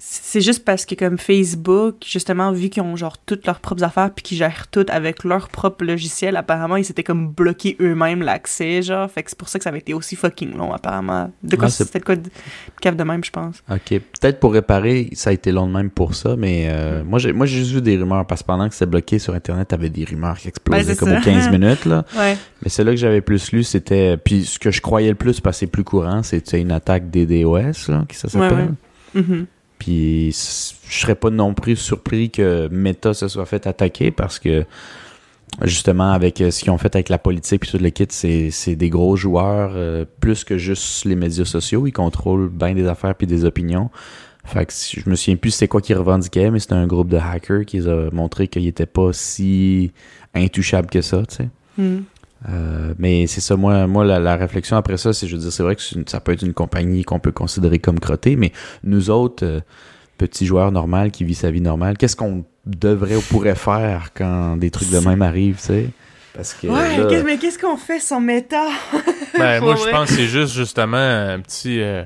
C'est juste parce que comme Facebook, justement, vu qu'ils ont genre toutes leurs propres affaires puis qu'ils gèrent tout avec leur propre logiciel, apparemment, ils s'étaient comme bloqués eux-mêmes l'accès, genre. Fait que c'est pour ça que ça avait été aussi fucking long, apparemment. De quoi Ah, c'était quoi de cave de même, je pense. OK. Peut-être pour réparer, ça a été long de même pour ça, mais euh, moi, j'ai, moi, j'ai juste vu des rumeurs, parce que pendant que c'était bloqué sur Internet, t'avais des rumeurs qui explosaient Ben, comme ça. aux *laughs* 15 minutes, là. Ouais. Mais celle-là que j'avais plus lu, c'était. Puis ce que je croyais le plus, parce que c'est plus courant, c'était une attaque DDoS, là, qui ça Ouais, s'appelle. ouais. Mhm. Puis je serais pas non plus surpris que Meta se soit fait attaquer parce que justement avec euh, ce qu'ils ont fait avec la politique puis tout le kit, c'est des gros joueurs euh, plus que juste les médias sociaux, ils contrôlent bien des affaires puis des opinions. Fait que je me souviens plus c'est quoi qu'ils revendiquaient, mais c'était un groupe de hackers qui a montré qu'ils étaient pas si intouchables que ça, tu sais. Mhm. Euh, mais c'est ça, moi, moi la, la réflexion après ça, c'est, je veux dire, c'est vrai que c'est une- ça peut être une compagnie qu'on peut considérer comme crottée, mais nous autres, euh, petits joueurs normaux qui vivent sa vie normale, qu'est-ce qu'on devrait ou pourrait faire quand des trucs de même arrivent, tu sais? Parce que Ouais, là, qu'est- mais qu'est-ce qu'on fait sans méta? *laughs* Ben, moi, je pense que c'est juste, justement, un petit euh,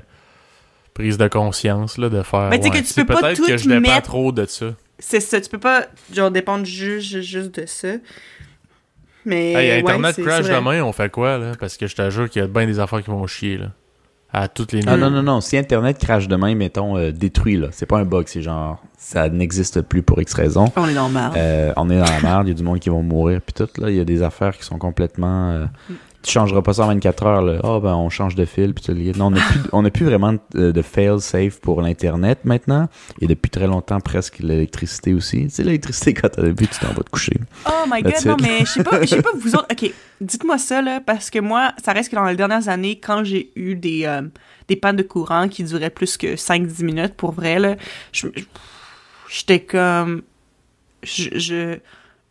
prise de conscience, là, de faire. Mais tu sais ouais, que tu peux pas Peut-être tout que je dépends mettre- trop de ça. C'est ça, tu peux pas genre dépendre juste, juste de ça. Mais Hey, ouais, Internet c'est- crash demain, on fait quoi, là? Parce que je te jure qu'il y a bien des affaires qui vont chier, là. À toutes les Ah niveaux. non, non, non. Si Internet crache demain, mettons, euh, détruit, là. C'est pas un bug, c'est genre, ça n'existe plus pour X raison. On est dans le marre. Euh, on est dans la merde, il y a du monde qui vont mourir, puis tout, là. Il y a des affaires qui sont complètement. euh, tu changeras pas ça en 24 heures, là. Ah, ben, on change de fil, puis Non, on n'a plus, on a plus vraiment de, de fail-safe pour l'Internet maintenant. Et depuis très longtemps, presque l'électricité aussi. Tu sais, l'électricité, quand t'as vu, tu t'en vas te coucher. Oh my god, non, mais je sais pas, je sais pas *laughs* vous autres. Ok, dites-moi ça, là, parce que moi, ça reste que dans les dernières années, quand j'ai eu des, euh, des pannes de courant qui duraient plus que 5-10 minutes, pour vrai, là, j'étais comme. Je, je,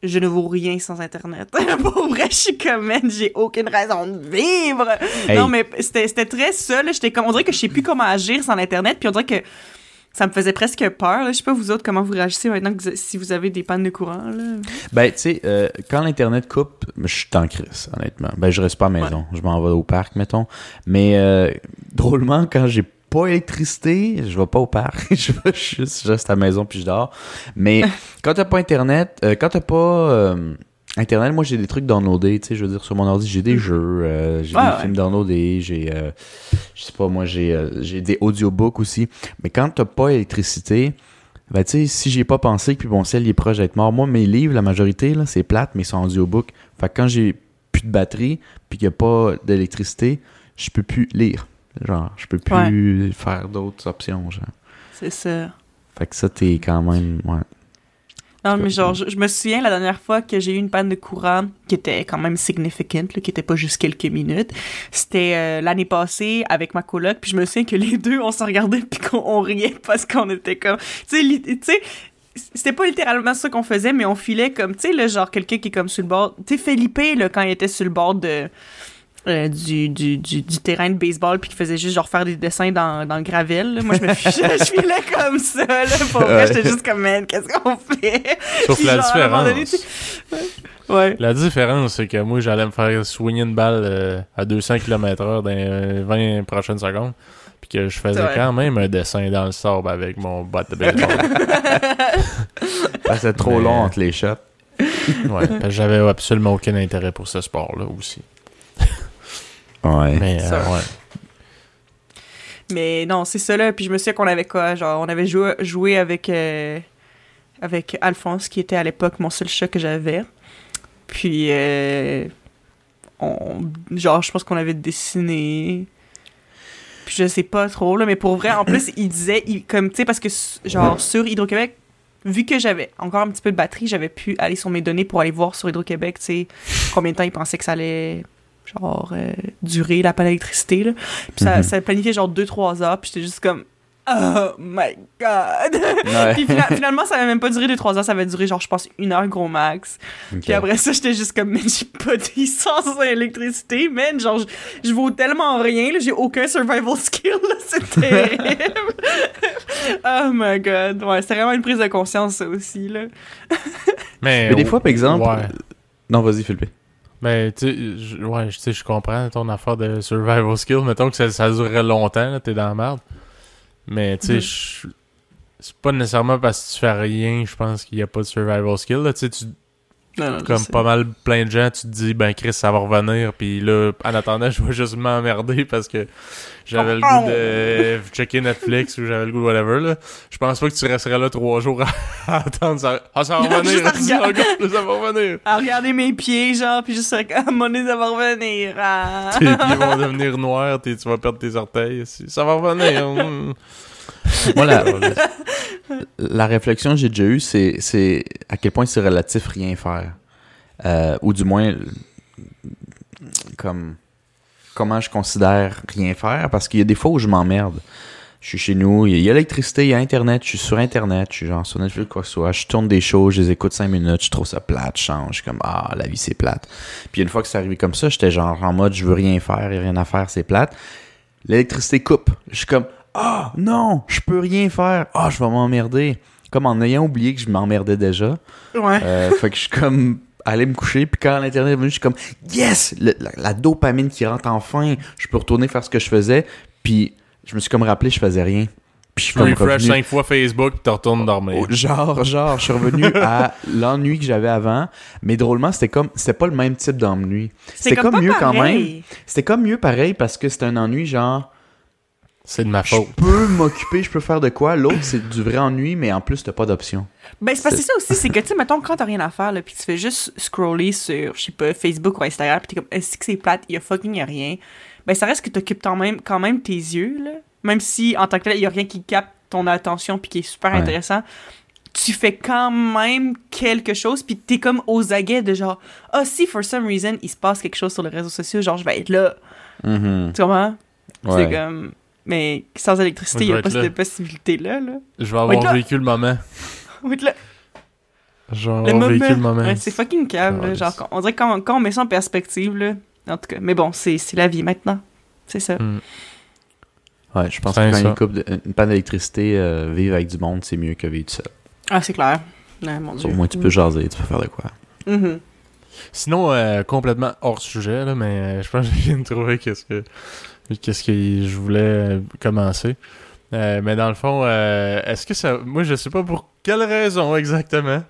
je ne vaux rien sans Internet. *laughs* pour vrai, je suis comme, man, j'ai aucune raison de vivre. Hey. Non, mais c'était très. J'étais comme, on dirait que je sais plus comment agir sans Internet, puis on dirait que. Ça me faisait presque peur. Là. Je sais pas vous autres comment vous réagissez maintenant que vous- si vous avez des pannes de courant. Là. Ben, tu sais, euh, quand l'Internet coupe, je suis en crise, honnêtement. Ben, je reste pas à la maison. Je m'en vais au parc, mettons. Mais, euh, drôlement, quand j'ai pas électricité, je vais pas au parc. *laughs* je vais juste, je reste à la maison puis je dors. Mais *laughs* quand t'as pas Internet, euh, quand t'as pas euh, Internet, moi j'ai des trucs downloadés, tu sais, je veux dire, sur mon ordi, j'ai des jeux, euh, j'ai des ouais. films downloadés, j'ai, je sais pas, moi j'ai j'ai des audiobooks aussi. Mais quand t'as pas électricité, ben, tu sais, si j'ai pas pensé que puis mon ciel il est proche d'être mort, moi, mes livres, la majorité, là, c'est plate, mais ils sont en audiobook. Fait que quand j'ai plus de batterie puis qu'il y a pas d'électricité, je peux plus lire. Genre, je peux plus faire d'autres options, genre. C'est ça. Fait que ça, t'es quand même, ouais. Non, mais genre, je, je me souviens la dernière fois que j'ai eu une panne de courant qui était quand même significant, là, qui était pas juste quelques minutes. C'était euh, l'année passée avec ma coloc, puis je me souviens que les deux, on se regardait puis qu'on on riait parce qu'on était comme... Tu sais, li- tu sais, c'était pas littéralement ça qu'on faisait, mais on filait comme, tu sais, le genre quelqu'un qui est comme sur le bord... Tu sais, Felipe, là, quand il était sur le bord de... euh, du, du, du, du terrain de baseball puis qui faisait juste genre faire des dessins dans, dans le gravel. là. Moi, je me fichais, *laughs* je filais comme ça. Là, pour vrai, Ouais. j'étais juste comme, man, qu'est-ce qu'on fait? Sauf Puis la genre, donné, différence. Ouais. La différence, c'est que moi, j'allais me faire swinger une balle euh, à 200 km/h dans les 20 prochaines secondes. Puis que je faisais Ouais. quand même un dessin dans le sable avec mon bat de baseball. Que *laughs* c'est trop Mais- long entre les shots. ouais, j'avais absolument aucun intérêt pour ce sport-là aussi. Ouais. Mais Ça. euh, ouais. Mais non, c'est ça là. Puis je me souviens qu'on avait quoi? Genre, on avait joué, joué avec, euh, avec Alphonse, qui était à l'époque mon seul chat que j'avais. Puis, euh, on, genre, je pense qu'on avait dessiné. Puis je sais pas trop, là. Mais pour vrai, en plus, il disait, il- comme, tu sais, parce que, genre, sur Hydro-Québec, vu que j'avais encore un petit peu de batterie, j'avais pu aller sur mes données pour aller voir sur Hydro-Québec, tu sais, combien de temps il pensait que ça allait, genre, euh, durer la panne d'électricité, là. Puis ça, Mhm. ça planifiait genre 2-3 heures, puis j'étais juste comme Oh my god! Ouais. *laughs* puis fina- finalement, ça avait même pas duré 2-3 heures, ça avait duré genre, je pense, une heure gros max. Ok. Puis après ça, j'étais juste comme, *laughs* man, j'ai pas d'essence sans électricité, man. Genre, je, vaux tellement rien, là, j'ai aucun survival *laughs* skill, là, c'est terrible. oh my god. Ouais, c'était vraiment une prise de conscience, ça aussi, là. Mais, Mais des fois, par exemple. Ouais. Non, vas-y, Philippe. Ben, tu sais, je- ouais, je comprends ton affaire de survival skill. Mettons que ça, ça durerait longtemps, là, t'es dans la merde. Mais, tu sais, Mhm. c'est pas nécessairement parce que tu fais rien, je pense qu'il y a pas de survival skill, là. Tu sais, tu- Non, non, je comme pas mal plein de gens, tu te dis, ben, Chris, ça va revenir. Puis là, en attendant, *laughs* je vais juste m'emmerder parce que j'avais le goût de *laughs* checker Netflix ou j'avais le goût de whatever, là. Je pense pas que tu resterais là trois jours à, *laughs* attendre ça. Ah, ça va revenir, ça va revenir. À regarder mes pieds, genre, puis juste à à mon nez, ça va revenir. ah. tes pieds vont devenir noirs, tu vas perdre tes orteils. Ça va revenir. Moi, la, réflexion que j'ai déjà eue, c'est, à quel point c'est relatif rien faire. Euh, ou du moins, comme comment je considère rien faire, parce qu'il y a des fois où je m'emmerde. Je suis chez nous, il y a l'électricité, il y a Internet, je suis sur Internet, je suis genre sur Netflix, quoi que ce soit, je tourne des shows, je les écoute 5 minutes, je trouve ça plate, je change, je suis comme, ah, la vie c'est plate. Puis une fois que c'est arrivé comme ça, j'étais genre en mode, je veux rien faire, il y a rien à faire, c'est plate. L'électricité coupe. Je suis comme, ah, non, je peux rien faire. Ah, je vais m'emmerder. Comme en ayant oublié que je m'emmerdais déjà. Ouais. Euh, fait que je suis comme allé me coucher, puis quand l'internet est venu, je suis comme yes, Le- la, la dopamine qui rentre enfin, je peux retourner faire ce que je faisais, puis je me suis comme rappelé, je faisais rien. Puis je suis Tu comme refresh revenu- 5 fois Facebook pis tu retournes dormir. Oh, Genre, genre, je suis revenu *laughs* à l'ennui que j'avais avant, mais drôlement, c'était comme, c'était pas le même type d'ennui. C'était comme, pas mieux quand même. C'était comme mieux pareil parce que c'était un ennui genre, C'est de ma je faute. peux m'occuper, je peux faire de quoi? L'autre, c'est du vrai ennui, mais en plus, t'as pas d'option. Ben, c'est parce que c'est ça aussi, c'est que, tu sais, mettons, quand t'as rien à faire, là, pis tu fais juste scroller sur, je sais pas, Facebook ou Instagram, pis t'es comme, est-ce que c'est plate, il y a fucking y a rien, ben, ça reste que t'occupes quand même, quand même tes yeux, là. Même si, en tant que tel, il y a rien qui capte ton attention pis qui est super Ouais. intéressant, tu fais quand même quelque chose, pis t'es comme aux aguets de genre, ah, si, for some reason, il se passe quelque chose sur les réseaux sociaux, genre, je vais être là. Mhm. Tu comprends? C'est Ouais. comme, mais sans électricité, il Moi, y je a pas cette possibilité-là, là. Je vais avoir vécu le moment. *laughs* Oui, là. Je vais avoir vécu le moment. Ouais, c'est fucking là. Calisse. Genre, on dirait que quand, quand on met ça en perspective, là. En tout cas. Mais bon, c'est c'est la vie maintenant. C'est ça. Hmm. Ouais, je pense que quand une, coupe de- une panne d'électricité, euh, vivre avec du monde, c'est mieux que vivre tout seul. Ah, c'est clair. Ouais, mon Au Dieu. moins, tu peux jaser, tu peux faire de quoi. Mhm. Sinon, euh, complètement hors sujet, là, mais euh, je pense que je viens de trouver qu'est-ce que qu'est-ce que je voulais euh, commencer. Euh, mais dans le fond, euh, est-ce que ça... Moi, je sais pas pour quelle raison exactement.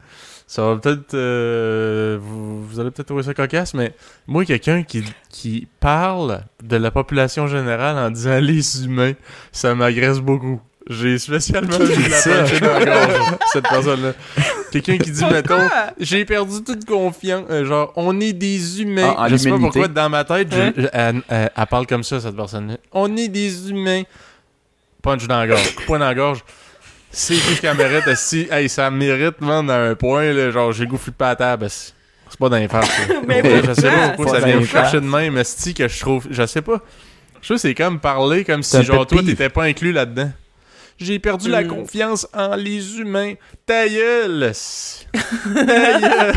Ça va peut-être... euh, vous, vous allez peut-être trouver ça cocasse, mais moi, quelqu'un qui, qui parle de la population générale en disant les humains, ça m'agresse beaucoup. J'ai spécialement vu la ça? puncher *laughs* dans la gorge, cette personne-là. Quelqu'un qui dit, mettons, Pourquoi? j'ai perdu toute confiance. Euh, genre, on est des humains. Ah, je sais pas pourquoi, dans ma tête, je- Hein? je- elle, elle- elle parle comme ça, cette personne-là. On est des humains. Punch dans la gorge. Coup de poing dans la gorge. C'est tout ce qu'elle mérite. Si, hey, ça mérite, man, à un point, là, genre, j'ai goûté pas à table. C'est c'est pas d'un faire, ça. *laughs* Mais Ouais, je sais pas pourquoi? ça vient me chercher de même, esti, que je trouve. Je sais pas. Je trouve que c'est comme parler comme si, genre, toi, t'étais pas inclus là-dedans. J'ai perdu la Mm. confiance en les humains. Ta gueule! esti. Ta *laughs* gueule!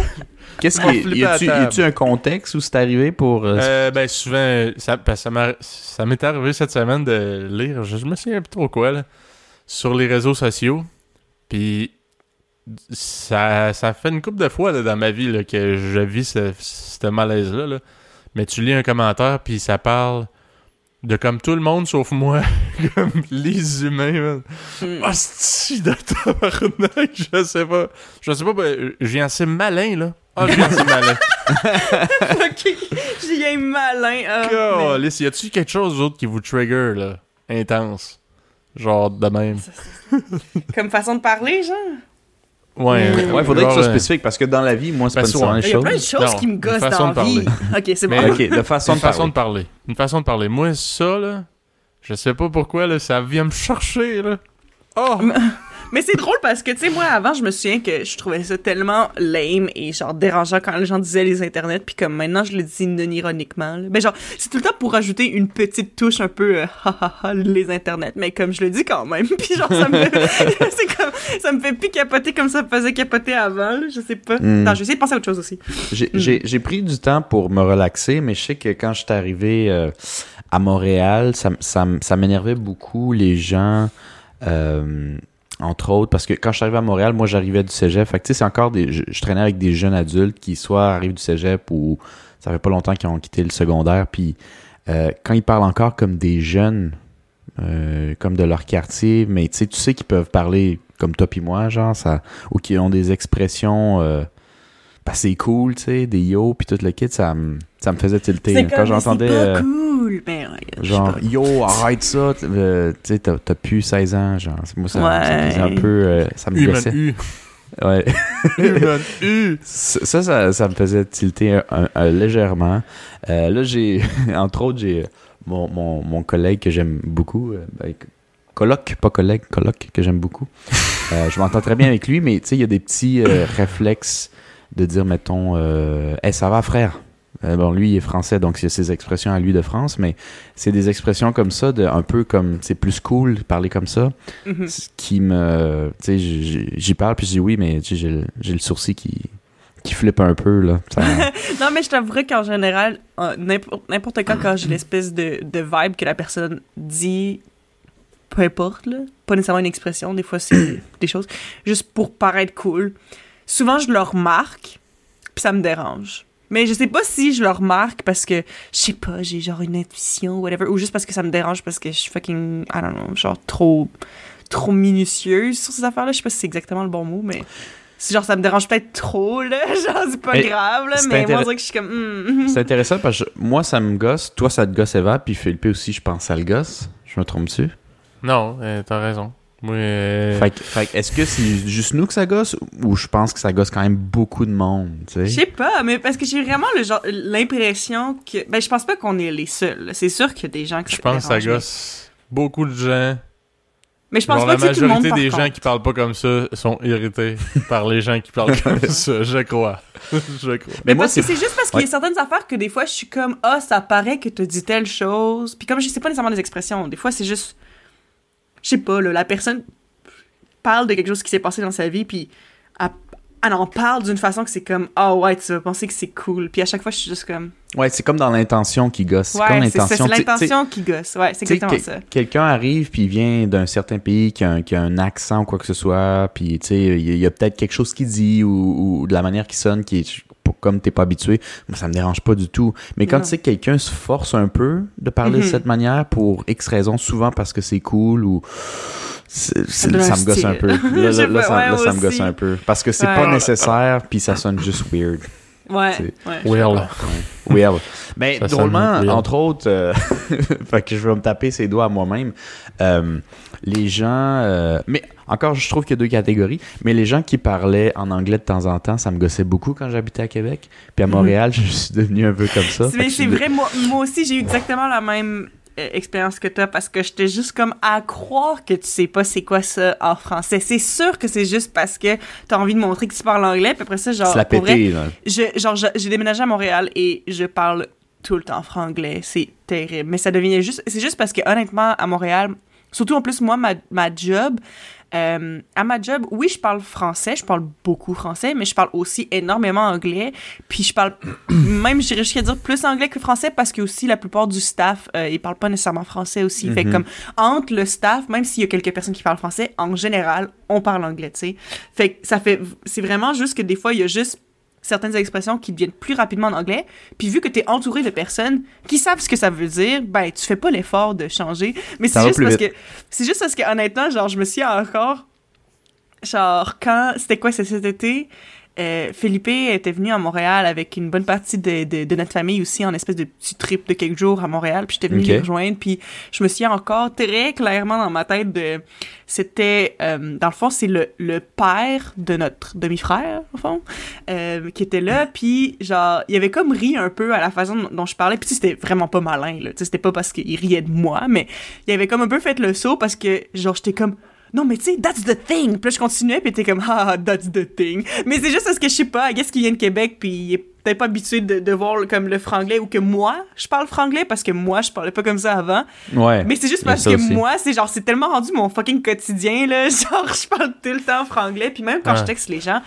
Qu'est-ce qui y a-tu, un contexte où c'est arrivé pour euh, Euh, ben souvent, ça, m'est arrivé cette semaine de lire, je, je me souviens plus trop quoi, là, sur les réseaux sociaux. Puis ça, ça fait une couple de fois là, dans ma vie là, que je vis ce, ce malaise-là. là. Mais tu lis un commentaire, puis ça parle de comme tout le monde sauf moi, *laughs* comme les humains. man. Hmm. Hostie de tabarnak, je sais pas. Je sais pas, ben, viens assez malin, là. Ah, viens assez malin. *laughs* ok, j'ai un malin. ah, mais- Calice, y a-tu quelque chose d'autre qui vous trigger, là? Intense? Genre de même. Comme façon de parler, genre? Ouais. Mm. Ouais, faudrait que genre, ce soit spécifique parce que dans la vie, moi, c'est pas que nécessairement ouais. les Il y a plein de choses. Non, qui me une gossent dans la vie. Ok, c'est bon. Mais- Ok, de façon Une de façon parler. de parler. Une façon de parler. Moi, ça, là, je sais pas pourquoi, là, ça vient me chercher, là. Oh! *laughs* Mais c'est drôle parce que, tu sais, moi, avant, je me souviens que je trouvais ça tellement lame et, genre, dérangeant quand les gens disaient les internets, puis comme maintenant, je le dis non ironiquement. là. Mais genre, c'est tout le temps pour ajouter une petite touche un peu euh, ha ha ha, les internets, mais comme je le dis quand même. *laughs* Puis genre, ça me fait, *laughs* c'est comme, ça me fait plus capoter comme ça me faisait capoter avant, là, je sais pas. Mm. Attends, je vais essayer de penser à autre chose aussi. J'ai- J'ai j'ai pris du temps pour me relaxer, mais je sais que quand je suis arrivé euh, à Montréal, ça, ça, ça m'énervait beaucoup les gens, euh, entre autres, parce que quand je suis arrivé à Montréal, moi j'arrivais du cégep. Fait que tu sais, c'est encore des. Je, traînais avec des jeunes adultes qui soit arrivent du cégep ou ça fait pas longtemps qu'ils ont quitté le secondaire. Puis euh, quand ils parlent encore comme des jeunes, euh, comme de leur quartier, mais tu sais, tu sais qu'ils peuvent parler comme toi puis moi, genre, ça, ou qui ont des expressions. Bah, c'est cool, tu sais, des yo, puis tout le kit, ça me, ça me faisait tilter. C'est Quand j'entendais, euh, cool. Genre, yo, arrête ça, euh, tu sais, t'as plus 16 ans, genre, moi, ça, ça me faisait un peu, euh, ça me gossait. Ouais. *laughs* Ça, ça, ça, ça me faisait tilter un- un- un- légèrement. Euh, là, j'ai, *laughs* entre autres, j'ai mon, mon, mon collègue que j'aime beaucoup, ben, coloc, pas collègue, coloc, que j'aime beaucoup. Euh, je m'entends très bien avec lui, mais tu sais, il y a des petits euh, *laughs* réflexes de dire, mettons, euh, Hey, ça va, frère? Euh, bon, lui, il est français, donc c'est ses expressions à lui de France, mais c'est des expressions comme ça, de, un peu comme, c'est plus cool de parler comme ça, ce qui me. Tu sais, j'y parle, puis je dis oui, mais tu sais, j'ai le- sourcil qui, qui flippe un peu, là. Ça- *laughs* Non, mais je t'avouerais qu'en général, euh, n'importe n'importe quand, quand j'ai l'espèce de, de vibe que la personne dit, peu importe, là, pas nécessairement une expression, des fois c'est *coughs* des choses, juste pour paraître cool, souvent je le remarque, puis ça me dérange. Mais je sais pas si je le remarque parce que, je sais pas, j'ai genre une intuition, whatever, ou juste parce que ça me dérange parce que je suis fucking, I don't know, genre trop, trop minutieuse sur ces affaires-là. Je sais pas si c'est exactement le bon mot, mais genre ça me dérange peut-être trop, là, *laughs* genre c'est pas Mais grave, là, mais moi que je suis comme, hmm, c'est intéressant parce que moi, ça me gosse. Toi, ça te gosse, Eva, puis Philippe aussi, je pense, ça le gosse. Je me trompe-tu? Non, euh, t'as raison. Euh, Fait, que- fait est-ce que c'est juste nous que ça gosse ou je pense que ça gosse quand même beaucoup de monde, tu Je sais? sais pas, mais parce que j'ai vraiment le genre l'impression que ben je pense pas qu'on est les seuls. C'est sûr qu'il y a des gens qui je se pense que ça gosse beaucoup de gens. Mais je pense Genre, pas la que c'est tout le monde majorité par des contre. gens qui parlent pas comme ça sont irrités *laughs* par les gens qui parlent comme *laughs* ça, je crois. *laughs* je crois. Mais, Mais moi, c'est- juste parce qu'il y a Ouais. certaines affaires que des fois je suis comme ah ça paraît que tu dit telle chose. Puis comme je sais pas nécessairement des expressions, des fois c'est juste je sais pas là, la personne parle de quelque chose qui s'est passé dans sa vie puis elle, elle en parle d'une façon que c'est comme ah ouais tu vas penser que c'est cool. Puis à chaque fois je suis juste comme Ouais, c'est comme dans l'intention qui gosse. C'est comme ouais c'est l'intention. qui gosse. Ouais c'est exactement que- ça. Quelqu'un arrive puis il vient d'un certain pays qui a, un, qui a un accent ou quoi que ce soit, puis tu sais, il y a, peut-être quelque chose qu'il dit ou, ou de la manière qu'il sonne qui est comme t'es pas habitué. Moi, ça me dérange pas du tout. Mais quand Non. tu sais que quelqu'un se force un peu de parler de Mhm. cette manière pour X raisons, souvent parce que c'est cool ou ça me gosse un peu. *laughs* Là, là, ça, ouais, là, ça me gosse un peu parce que c'est Ouais. pas nécessaire puis ça sonne juste weird. Ouais. Comprends. Well. Mais Ça sonne drôlement, weird. entre autres, euh, *laughs* fait que je vais me taper ses doigts à moi-même. euh, les gens, euh, mais encore, je trouve qu'il y a deux catégories. Mais les gens qui parlaient en anglais de temps en temps, ça me gossait beaucoup quand j'habitais à Québec. Puis à Mhm. Montréal, *laughs* je suis devenu un peu comme ça. Mais c'est de- vrai, moi, moi aussi, j'ai eu exactement la même euh, expérience que t'as parce que j'étais juste comme à croire que tu sais pas c'est quoi ça en français. C'est sûr que c'est juste parce que t'as envie de montrer que tu parles anglais, puis après ça, genre, C'est la vrai, pété, je, genre, j'ai déménagé à Montréal et je parle tout le temps franglais. C'est terrible. Mais ça devenait juste. C'est juste parce que, honnêtement, à Montréal, surtout en plus, moi, ma, ma job, euh, à ma job, oui, je parle français, je parle beaucoup français, mais je parle aussi énormément anglais. Puis je parle, *clears throat* même, j'irais jusqu'à dire plus anglais que français parce que aussi la plupart du staff, euh, ils parlent pas nécessairement français aussi. Fait que Mhm. comme entre le staff, même s'il y a quelques personnes qui parlent français, en général, on parle anglais, tu sais. Fait que ça fait, c'est vraiment juste que des fois, il y a juste certaines expressions qui deviennent plus rapidement en anglais. Puis vu que tu es entouré de personnes qui savent ce que ça veut dire, ben tu fais pas l'effort de changer. Mais c'est juste parce vite. que c'est juste parce que honnêtement, genre je me suis encore genre quand c'était quoi c'est cet été? Euh, Felipe était venu à Montréal avec une bonne partie de, de, de notre famille aussi en espèce de petit trip de quelques jours à Montréal puis j'étais venue Ok. les rejoindre puis je me suis encore très clairement dans ma tête de c'était euh, dans le fond c'est le, le père de notre demi-frère au fond euh, qui était là *laughs* puis genre il avait comme ri un peu à la façon dont- dont je parlais puis tu sais, c'était vraiment pas malin là tu sais, c'était pas parce qu'il riait de moi mais il avait comme un peu fait le saut parce que genre j'étais comme non mais tu sais that's the thing puis là je continuais puis t'es comme ah that's the thing mais c'est juste parce que je sais pas qu'est-ce qu'il vient de Québec puis il est peut-être pas habitué de, de voir comme le franglais ou que moi je parle franglais parce que moi je parlais pas comme ça avant Ouais. mais c'est juste parce que aussi. moi, c'est genre, c'est tellement rendu mon fucking quotidien, là. *laughs* Genre, je parle tout le temps franglais. Puis même quand je texte les gens,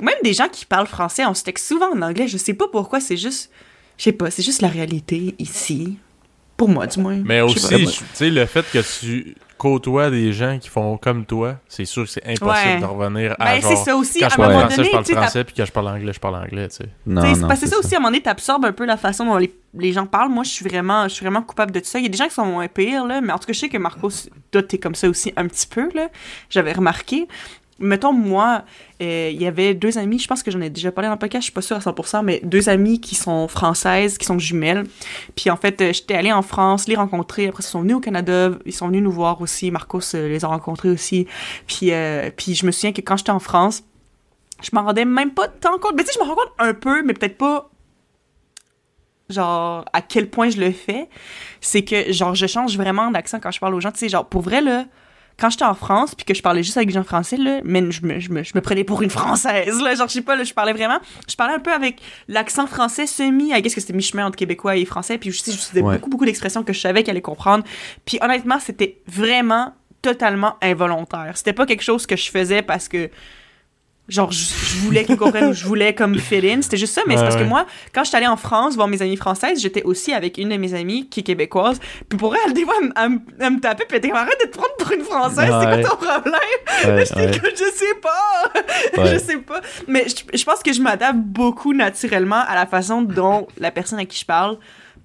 même des gens qui parlent français, on se texte souvent en anglais. Je sais pas pourquoi, c'est juste. Je sais pas, c'est juste la réalité ici. Pour moi, du moins. Mais aussi, tu sais, le fait que tu côtoies des gens qui font comme toi, c'est sûr que c'est impossible Ouais. de revenir à Ben, genre... c'est ça aussi. Quand À je un parle moment français, donné, je parle français, puis quand je parle anglais, je parle anglais, tu sais. Non, c'est non, parce que c'est ça aussi, à un moment donné, t'absorbes un peu la façon dont les, les gens parlent. Moi, je suis vraiment, je suis vraiment coupable de tout ça. Il y a des gens qui sont moins pires, là, mais en tout cas, je sais que Marcos, toi, t'es comme ça aussi un petit peu, là. J'avais remarqué. Mettons, moi, euh, il y avait deux amies, je pense que j'en ai déjà parlé dans le podcast, je suis pas sûre à 100%, mais deux amies qui sont françaises, qui sont jumelles. Puis en fait, euh, j'étais allée en France, les rencontrer. Après, ils sont venus au Canada, ils sont venus nous voir aussi. Marcos euh, les a rencontrés aussi. Puis, puis je me souviens que quand j'étais en France, je m'en rendais même pas tant compte. Mais tu sais, je me rends compte un peu, mais peut-être pas genre à quel point je le fais. C'est que genre je change vraiment d'accent quand je parle aux gens. Tu sais, genre pour vrai là, quand j'étais en France puis que je parlais juste avec des gens français là, mais je me, je me, je me prenais pour une française là. Genre je sais pas là, je parlais vraiment, je parlais un peu avec l'accent français semi. I guess que c'était mi-chemin entre québécois et français. Puis je sais, j'utilisais Ouais. beaucoup beaucoup d'expressions que je savais qu'elle allait comprendre. Puis honnêtement, c'était vraiment totalement involontaire. C'était pas quelque chose que je faisais parce que genre je, je voulais qu'ils comprennent ou je voulais comme *laughs* fill in. C'était juste ça mais c'est Ouais, parce que moi quand je suis allée en France voir mes amies françaises j'étais aussi avec une de mes amies qui est québécoise. Puis pour elle des fois elle, me- elle me- tapait puis elle était comme arrête de te prendre pour une française Ouais. c'est quoi ton problème? *laughs* J'étais comme je sais pas. *laughs* Je sais pas. Mais je, je pense que je m'adapte beaucoup naturellement à la façon dont la personne à qui je parle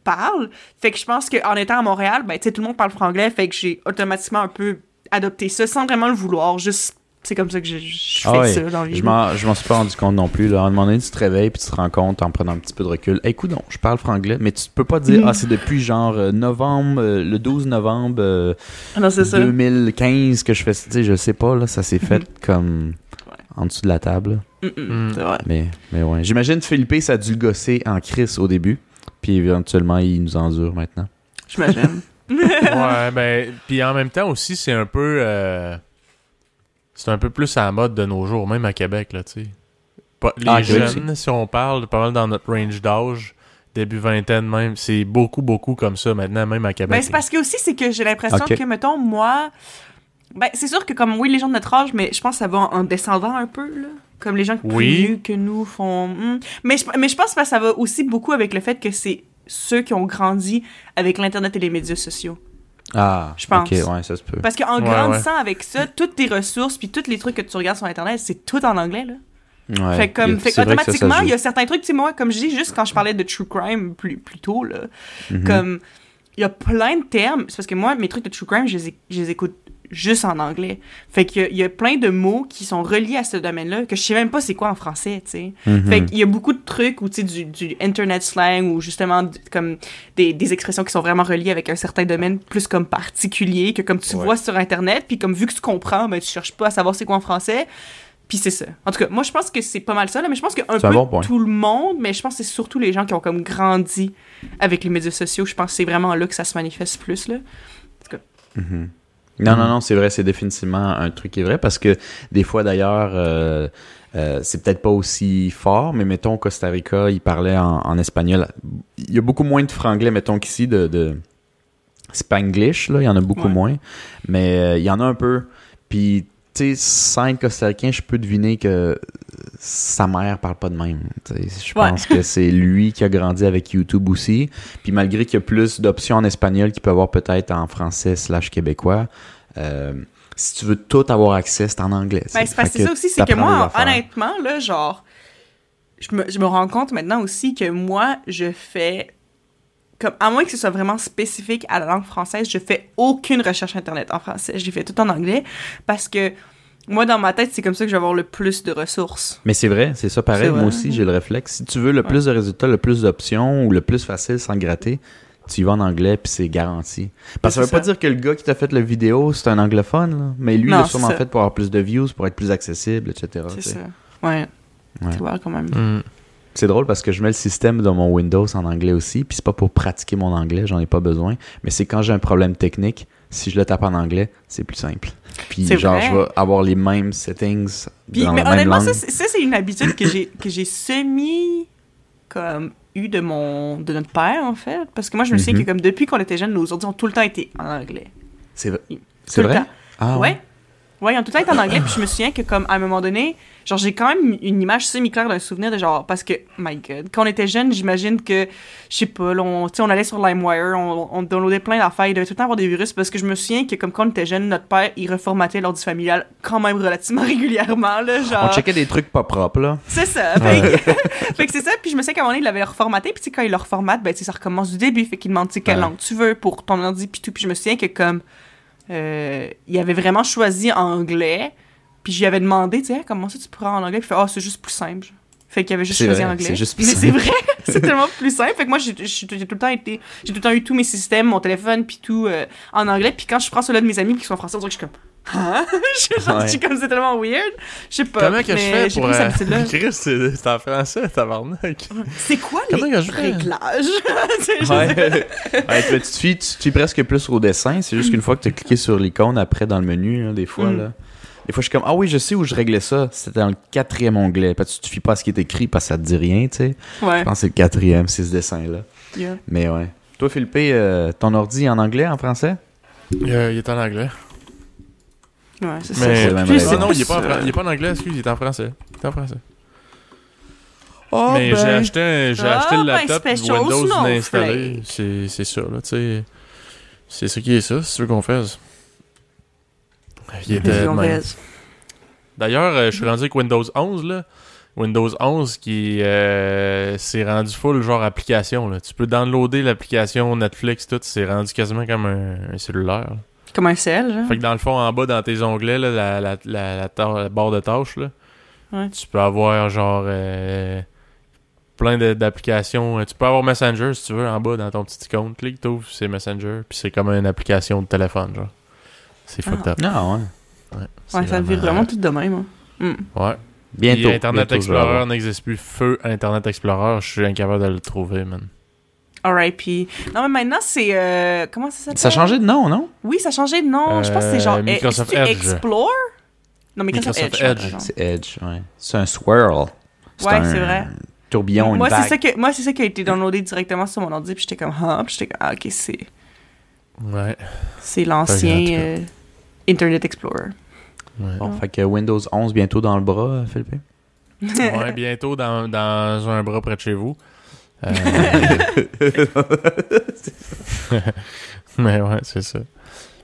parle. Fait que je pense qu'en étant à Montréal ben tu sais tout le monde parle franglais fait que j'ai automatiquement un peu adopté ça sans vraiment le vouloir juste c'est comme ça que je, je fais Ah ouais, ça dans la vie Je m'en, je m'en suis pas rendu compte non plus. Là. À un moment donné, tu te réveilles puis tu te rends compte en prenant un petit peu de recul. Hey, écoute, je parle franglais, mais tu peux pas dire, Mm. ah, c'est depuis genre euh, novembre, euh, le 12 novembre euh, Ah non, ça. 2015 que je fais ça. Je sais pas, là, ça s'est fait comme Ouais. en dessous de la table. Mm. C'est vrai. Mais, mais ouais. J'imagine Philippe, ça a dû le gosser en crise au début. Puis éventuellement, il nous endure maintenant. J'imagine. *laughs* ouais, ben, puis en même temps aussi, c'est un peu. euh, c'est un peu plus à la mode de nos jours, même à Québec, là, tu sais. Pas- Les Ah, jeunes, si on parle, pas mal dans notre range d'âge, début vingtaine même, c'est beaucoup, beaucoup comme ça maintenant, même à Québec. Ben, c'est parce que aussi, c'est que j'ai l'impression que, mettons, moi. Ben, c'est sûr que, comme, oui, les gens de notre âge, mais je pense que ça va en, en descendant un peu, là. Comme les gens plus Oui. vieux que nous font. hmm. Mais, je, mais je pense que ça va aussi beaucoup avec le fait que c'est ceux qui ont grandi avec l'Internet et les médias sociaux. Ah, Je pense. Ok, ouais, ça se peut. Parce qu'en Ouais, grandissant avec ça, toutes tes ressources puis tous les trucs que tu regardes sur Internet, c'est tout en anglais, là. Ouais. Fait comme, fait C'est vrai que ça, ça automatiquement, il y a certains trucs, tu sais, moi, comme je dis, juste quand je parlais de true crime plus, plus tôt, là, Mhm. comme, il y a plein de termes, c'est parce que moi, mes trucs de true crime, je les, je les écoute juste en anglais. Fait qu'il y a- il y a plein de mots qui sont reliés à ce domaine-là que je sais même pas c'est quoi en français, tu sais. Mhm. Fait qu'il y a beaucoup de trucs ou tu sais du, du internet slang ou justement comme des, des expressions qui sont vraiment reliées avec un certain domaine plus comme particulier que comme tu Ouais. vois sur internet puis comme vu que tu comprends ben tu cherches pas à savoir c'est quoi en français Puis c'est ça. En tout cas, moi, je pense que c'est pas mal ça, là, mais je pense qu'un peu bon tout le monde, mais je pense que c'est surtout les gens qui ont comme grandi avec les médias sociaux. Je pense que c'est vraiment là que ça se manifeste plus, là. Mhm. Non, non, non, c'est vrai, c'est définitivement un truc qui est vrai parce que des fois d'ailleurs, euh, euh, c'est peut-être pas aussi fort, mais mettons Costa Rica, il parlait en, en espagnol. Il y a beaucoup moins de franglais, mettons qu'ici, de, de spanglish, là, il y en a beaucoup Ouais. moins, mais euh, il y en a un peu. Puis, tu sais, sans être costaricain, je peux deviner que sa mère parle pas de même. Je Ouais. pense que c'est lui qui a grandi avec YouTube aussi. Puis malgré qu'il y a plus d'options en espagnol qu'il peut avoir peut-être en français slash québécois, euh, si tu veux tout avoir accès, c'est en anglais. Ben, c'est parce Fait que ça aussi, c'est que moi, honnêtement, là, genre, je me, je me rends compte maintenant aussi que moi, je fais. Comme, à moins que ce soit vraiment spécifique à la langue française, je fais aucune recherche internet en français. Je l'ai fait tout en anglais parce que moi, dans ma tête, c'est comme ça que je vais avoir le plus de ressources. Mais c'est vrai, c'est ça pareil. Moi vrai. aussi, j'ai le réflexe. Si tu veux le plus de résultats, le plus d'options ou le plus facile sans gratter, tu y vas en anglais puis c'est garanti. Parce que ça veut pas dire que le gars qui t'a fait la vidéo, c'est un anglophone, là. mais lui, il Non, l'a sûrement fait pour avoir plus de views, pour être plus accessible, etc. C'est ça. Ouais. Ouais. Tu vois, quand même. Hmm. C'est drôle parce que je mets le système de mon Windows en anglais aussi, puis c'est pas pour pratiquer mon anglais, j'en ai pas besoin, mais c'est quand j'ai un problème technique, si je le tape en anglais, c'est plus simple. Puis genre, vrai. je vais avoir les mêmes settings Puis, dans mais la même honnêtement, langue. ça, c'est- ça, c'est une habitude que j'ai que j'ai semi comme eu de mon de notre père en fait parce que moi je me souviens Mhm. que comme depuis qu'on était jeunes nos ordi ont tout le temps été en anglais. C'est vrai. C'est vrai? Ah ouais. Ouais, ils ont tout le temps été en anglais puis je me souviens que comme à un moment donné, genre j'ai quand même une image semi claire d'un souvenir de genre parce que my god, quand on était jeunes, j'imagine que je sais pas, on, on allait sur LimeWire, on, on downloadait plein d'affaires, il devait tout le temps avoir des virus parce que je me souviens que comme quand on était jeunes, notre père, il reformatait l'ordi familial quand même relativement *laughs* régulièrement là, genre On checkait des trucs pas propres, là. c'est ça. *laughs* Fait que, c'est ça. Puis je me sais qu'à un moment donné, il l'avait reformaté. Puis quand il le reformate, ben, tu sais, ça recommence du début. Fait qu'il demande, tu quelle Ouais. langue tu veux pour ton ordi, puis tout. Puis je me souviens que comme, euh, il avait vraiment choisi anglais. Puis je lui avais demandé, tu sais, comment ça tu pourras en anglais? Puis il fait, ah, c'est juste plus simple. Fait qu'il avait juste choisi vrai, anglais. c'est juste plus Mais c'est vrai, *laughs* c'est tellement plus simple. Fait que moi, j'ai tout le temps été, j'ai tout le temps eu tous mes systèmes, mon téléphone, puis tout euh, en anglais. Puis quand je prends ceux-là de mes amis qui sont français, on dirait que je suis comme, hein? *laughs* je suis Ouais. comme, c'est tellement weird. Je sais pas. Comment que je fais j'ai pour. euh. *laughs* Chris, c'est en français, tabarnak. C'est quoi Comment les réglages? *laughs* Ouais. tu, te fies, tu te fies presque plus au dessin. C'est juste qu'une fois que tu as cliqué sur l'icône après dans le menu, là, des fois, Mm. là. Des fois, je suis comme, ah oui, je sais où je réglais ça. C'était dans le quatrième onglet. Parce que tu te fies pas à ce qui est écrit parce que ça te dit rien, tu sais. Ouais. Je pense que c'est le quatrième, c'est ce dessin-là. Yeah. Mais ouais. Toi, Philippe, euh, ton ordi en anglais, en français? Euh, il est en anglais. Ouais, c'est Mais. Ah non, il est, plus, pas en, euh, fran- il est pas en anglais, excuse, il est en français. Il est en français. Oh, mais j'ai acheté, un- j'ai Ah, acheté le ben, laptop, special Windows snowflake. installé. C'est c'est ça, là, tu sais. C'est ça qui est ça, si tu veux qu'on fasse. Il était de même. D'ailleurs, euh, je suis rendu avec Windows 11, là. Windows 11 qui euh, s'est rendu full genre application, là. Tu peux downloader l'application Netflix, tout. C'est rendu quasiment comme un, un cellulaire. là. Comme un sel, genre. Fait que dans le fond, en bas, dans tes onglets, là, la, la, la, la ta- la barre de tâches, là, Ouais. tu peux avoir genre euh, plein de- d'applications. Euh, Tu peux avoir Messenger si tu veux en bas dans ton petit icône. Clique, t'ouvres, c'est Messenger. Puis c'est comme une application de téléphone, genre. C'est Ah. fucked up. Non, ouais. Ouais, Ouais, ça vire vraiment tout de même. hein. Hmm. Ouais. Bientôt. Puis Internet bientôt, Explorer n'existe plus. Feu Internet Explorer, je suis incapable de le trouver, man. Alright, puis... Non, mais maintenant, c'est... euh, Comment ça s'appelle? Ça a changé de nom, non? Oui, ça a changé de nom. Je pense que c'est genre... Euh, eh, Microsoft Edge. Explore? Non, Microsoft, Microsoft Edge. Edge. C'est Edge, ouais. C'est un swirl. Ouais, un c'est vrai. tourbillon, une Moi, c'est vague. ça, que... Moi, c'est ça qui a été downloadé directement sur mon ordi, puis j'étais comme... Ah, puis j'étais comme... Ah, OK, c'est... Ouais. C'est l'ancien euh, Internet Explorer. Ouais. Bon, fait que Windows 11 bientôt dans le bras, Philippe? Ouais, bientôt dans, dans un bras près de chez vous. Euh, *laughs* Mais ouais, c'est ça.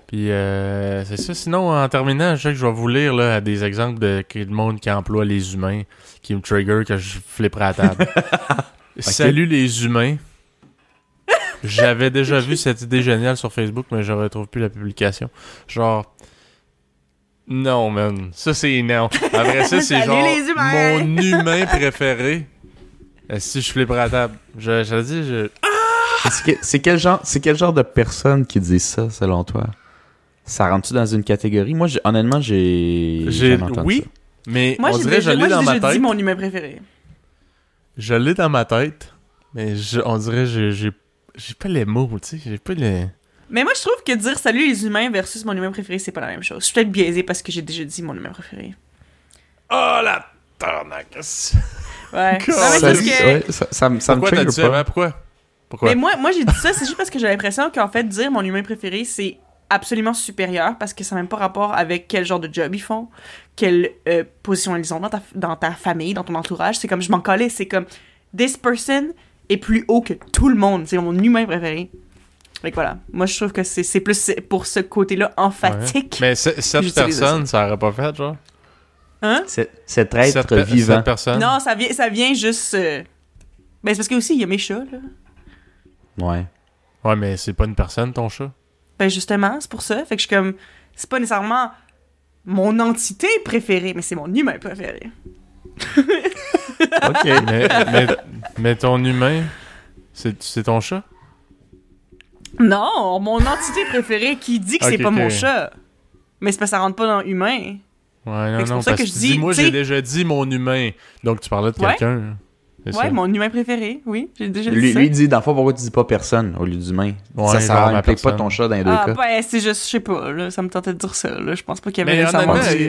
Puis euh, c'est ça. Sinon, en terminant, je sais que je vais vous lire là, des exemples de le monde qui emploie les humains, qui me trigger, que je flipperai à table. *laughs* Salut les humains. J'avais déjà vu cette idée géniale sur Facebook, mais je retrouve plus la publication. Genre. Non, man. Ça, c'est non. Après ça, *laughs* c'est genre mon humain préféré. Euh, Si je flipperai à table. Je, je dis, je... C'est que- c'est quel genre, c'est quel genre de personne qui dit ça, selon toi? Ça rentre-tu dans une catégorie? Moi, j'ai- honnêtement, j'ai. J'ai- jamais entendu oui, ça. Mais Moi, on j'ai dirait que je déjà, moi, l'ai j'ai dans ma déjà dit tête. mon humain préféré. Je l'ai dans ma tête. Mais je- on dirait que j'ai- pas les mots, tu sais. J'ai pas les. Mais moi, je trouve que dire salut les humains versus mon humain préféré, c'est pas la même chose. Je suis peut-être biaisée parce que j'ai déjà dit mon humain préféré. Oh la tarnac! Ouais. *laughs* Non, mais Ça, parce que- ouais, ça, ça, me- ça me Pourquoi t'as dit avant? Pourquoi? Pourquoi? Mais moi, moi j'ai dit ça, c'est juste parce que j'ai l'impression qu'en fait, dire mon humain préféré, c'est absolument supérieur parce que ça n'a même pas rapport avec quel genre de job ils font, quelle euh, position ils ont dans ta, dans ta famille, dans ton entourage. C'est comme, je m'en collais, c'est comme, this person est plus haut que tout le monde. C'est mon humain préféré. Fait que voilà. Moi, je trouve que c'est c'est plus pour ce côté-là emphatique. Mais ce- cette personne, ça aurait pas fait, genre? Hein? C'est- Cet être Cette pe- vivant. Cette personne? Non, ça vient, ça vient juste. euh, Ben, c'est parce que aussi, il y a mes chats, là. Ouais. Ouais, mais c'est pas une personne, ton chat? Ben justement, c'est pour ça. Fait que je suis comme, c'est pas nécessairement mon entité préférée, mais c'est mon humain préféré. Ok. *laughs* mais, mais, mais ton humain, c'est c'est ton chat? Non, mon entité préférée qui dit que c'est pas mon chat. Mais c'est parce que ça rentre pas dans humain. Ouais, non, non, pour ça parce que je dis, moi, j'ai déjà dit mon humain. Donc, tu parlais de quelqu'un. C'est Ouais, ça. mon humain préféré, oui, j'ai déjà dit Lui, ça. lui dit, dans le fond, pourquoi tu dis pas personne au lieu d'humain? Ouais, ça ça ma implique pas ton chat dans les deux ah, cas. ben, c'est juste, je sais pas, là, ça me tentait de dire ça, là. Je pense pas qu'il y avait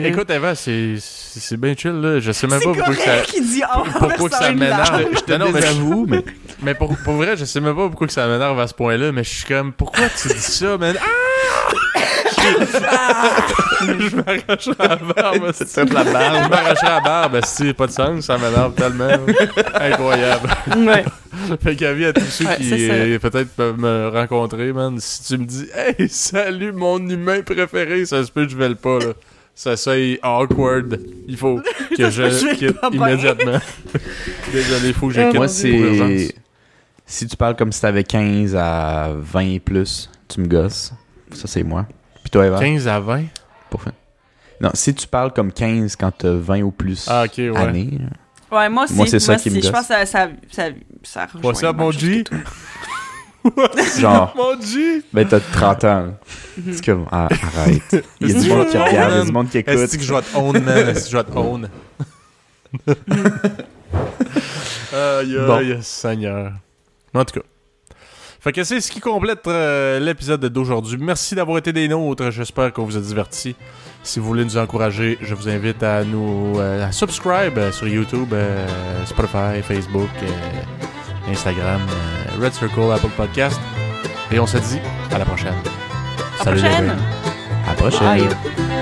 Mais écoute, Eva, c'est bien chill, là. Je sais même pas pourquoi que ça... qu'il dit oh, Pourquoi que ça m'énerve? Je te Non, mais désavoue, mais... *laughs* Mais pour, pour vrai, je sais même pas pourquoi que ça m'énerve à ce point-là, mais je suis comme, pourquoi tu dis ça, man? Ah! Je m'arracherai la barbe, C'est toute la Je barbe. m'arracherai la barbe, si, pas de sens, ça m'énerve tellement. Incroyable. Ouais. Fait qu'avis à tous ceux Ouais, qui euh, peut-être peuvent me rencontrer, man, si tu me dis Hey, salut mon humain préféré, ça se peut que je vais le pas, là. Ça soit awkward. Il faut *laughs* que je je quitte immédiatement. *laughs* Désolé, il faut que je Euh, quitte Moi, pour c'est... urgence. Si tu parles comme si t'avais 15 à 20 et plus, tu me gosses. Ça, c'est moi. Puis toi, Eva? 15 à 20? Pour fin. Non, si tu parles comme 15 quand t'as 20 ou plus Ah, ok, ouais. années... Ouais, moi aussi. Moi, c'est ça qui me aussi. Je gosse. pense que ça, ça, ça, ça rejoint What's up, mon G? que. *laughs* Genre, Mon G! ben t'as 30 ans. là. C'est comme, ah, arrête. Il y a du monde qui regarde, il y a du monde qui Est-ce écoute. que je vais te own, man? Est-ce que je vais te own? *laughs* Aïe, Bon. aïe, Seigneur. En tout cas. Fait que c'est ce qui complète euh, l'épisode d'aujourd'hui. Merci d'avoir été des nôtres. J'espère qu'on vous a divertis. Si vous voulez nous encourager, je vous invite à nous euh, à subscribe euh, sur YouTube, euh, Spotify, Facebook, Instagram, Red Circle, Apple Podcast. Et on se dit à la prochaine. À la prochaine. À la prochaine. Bye.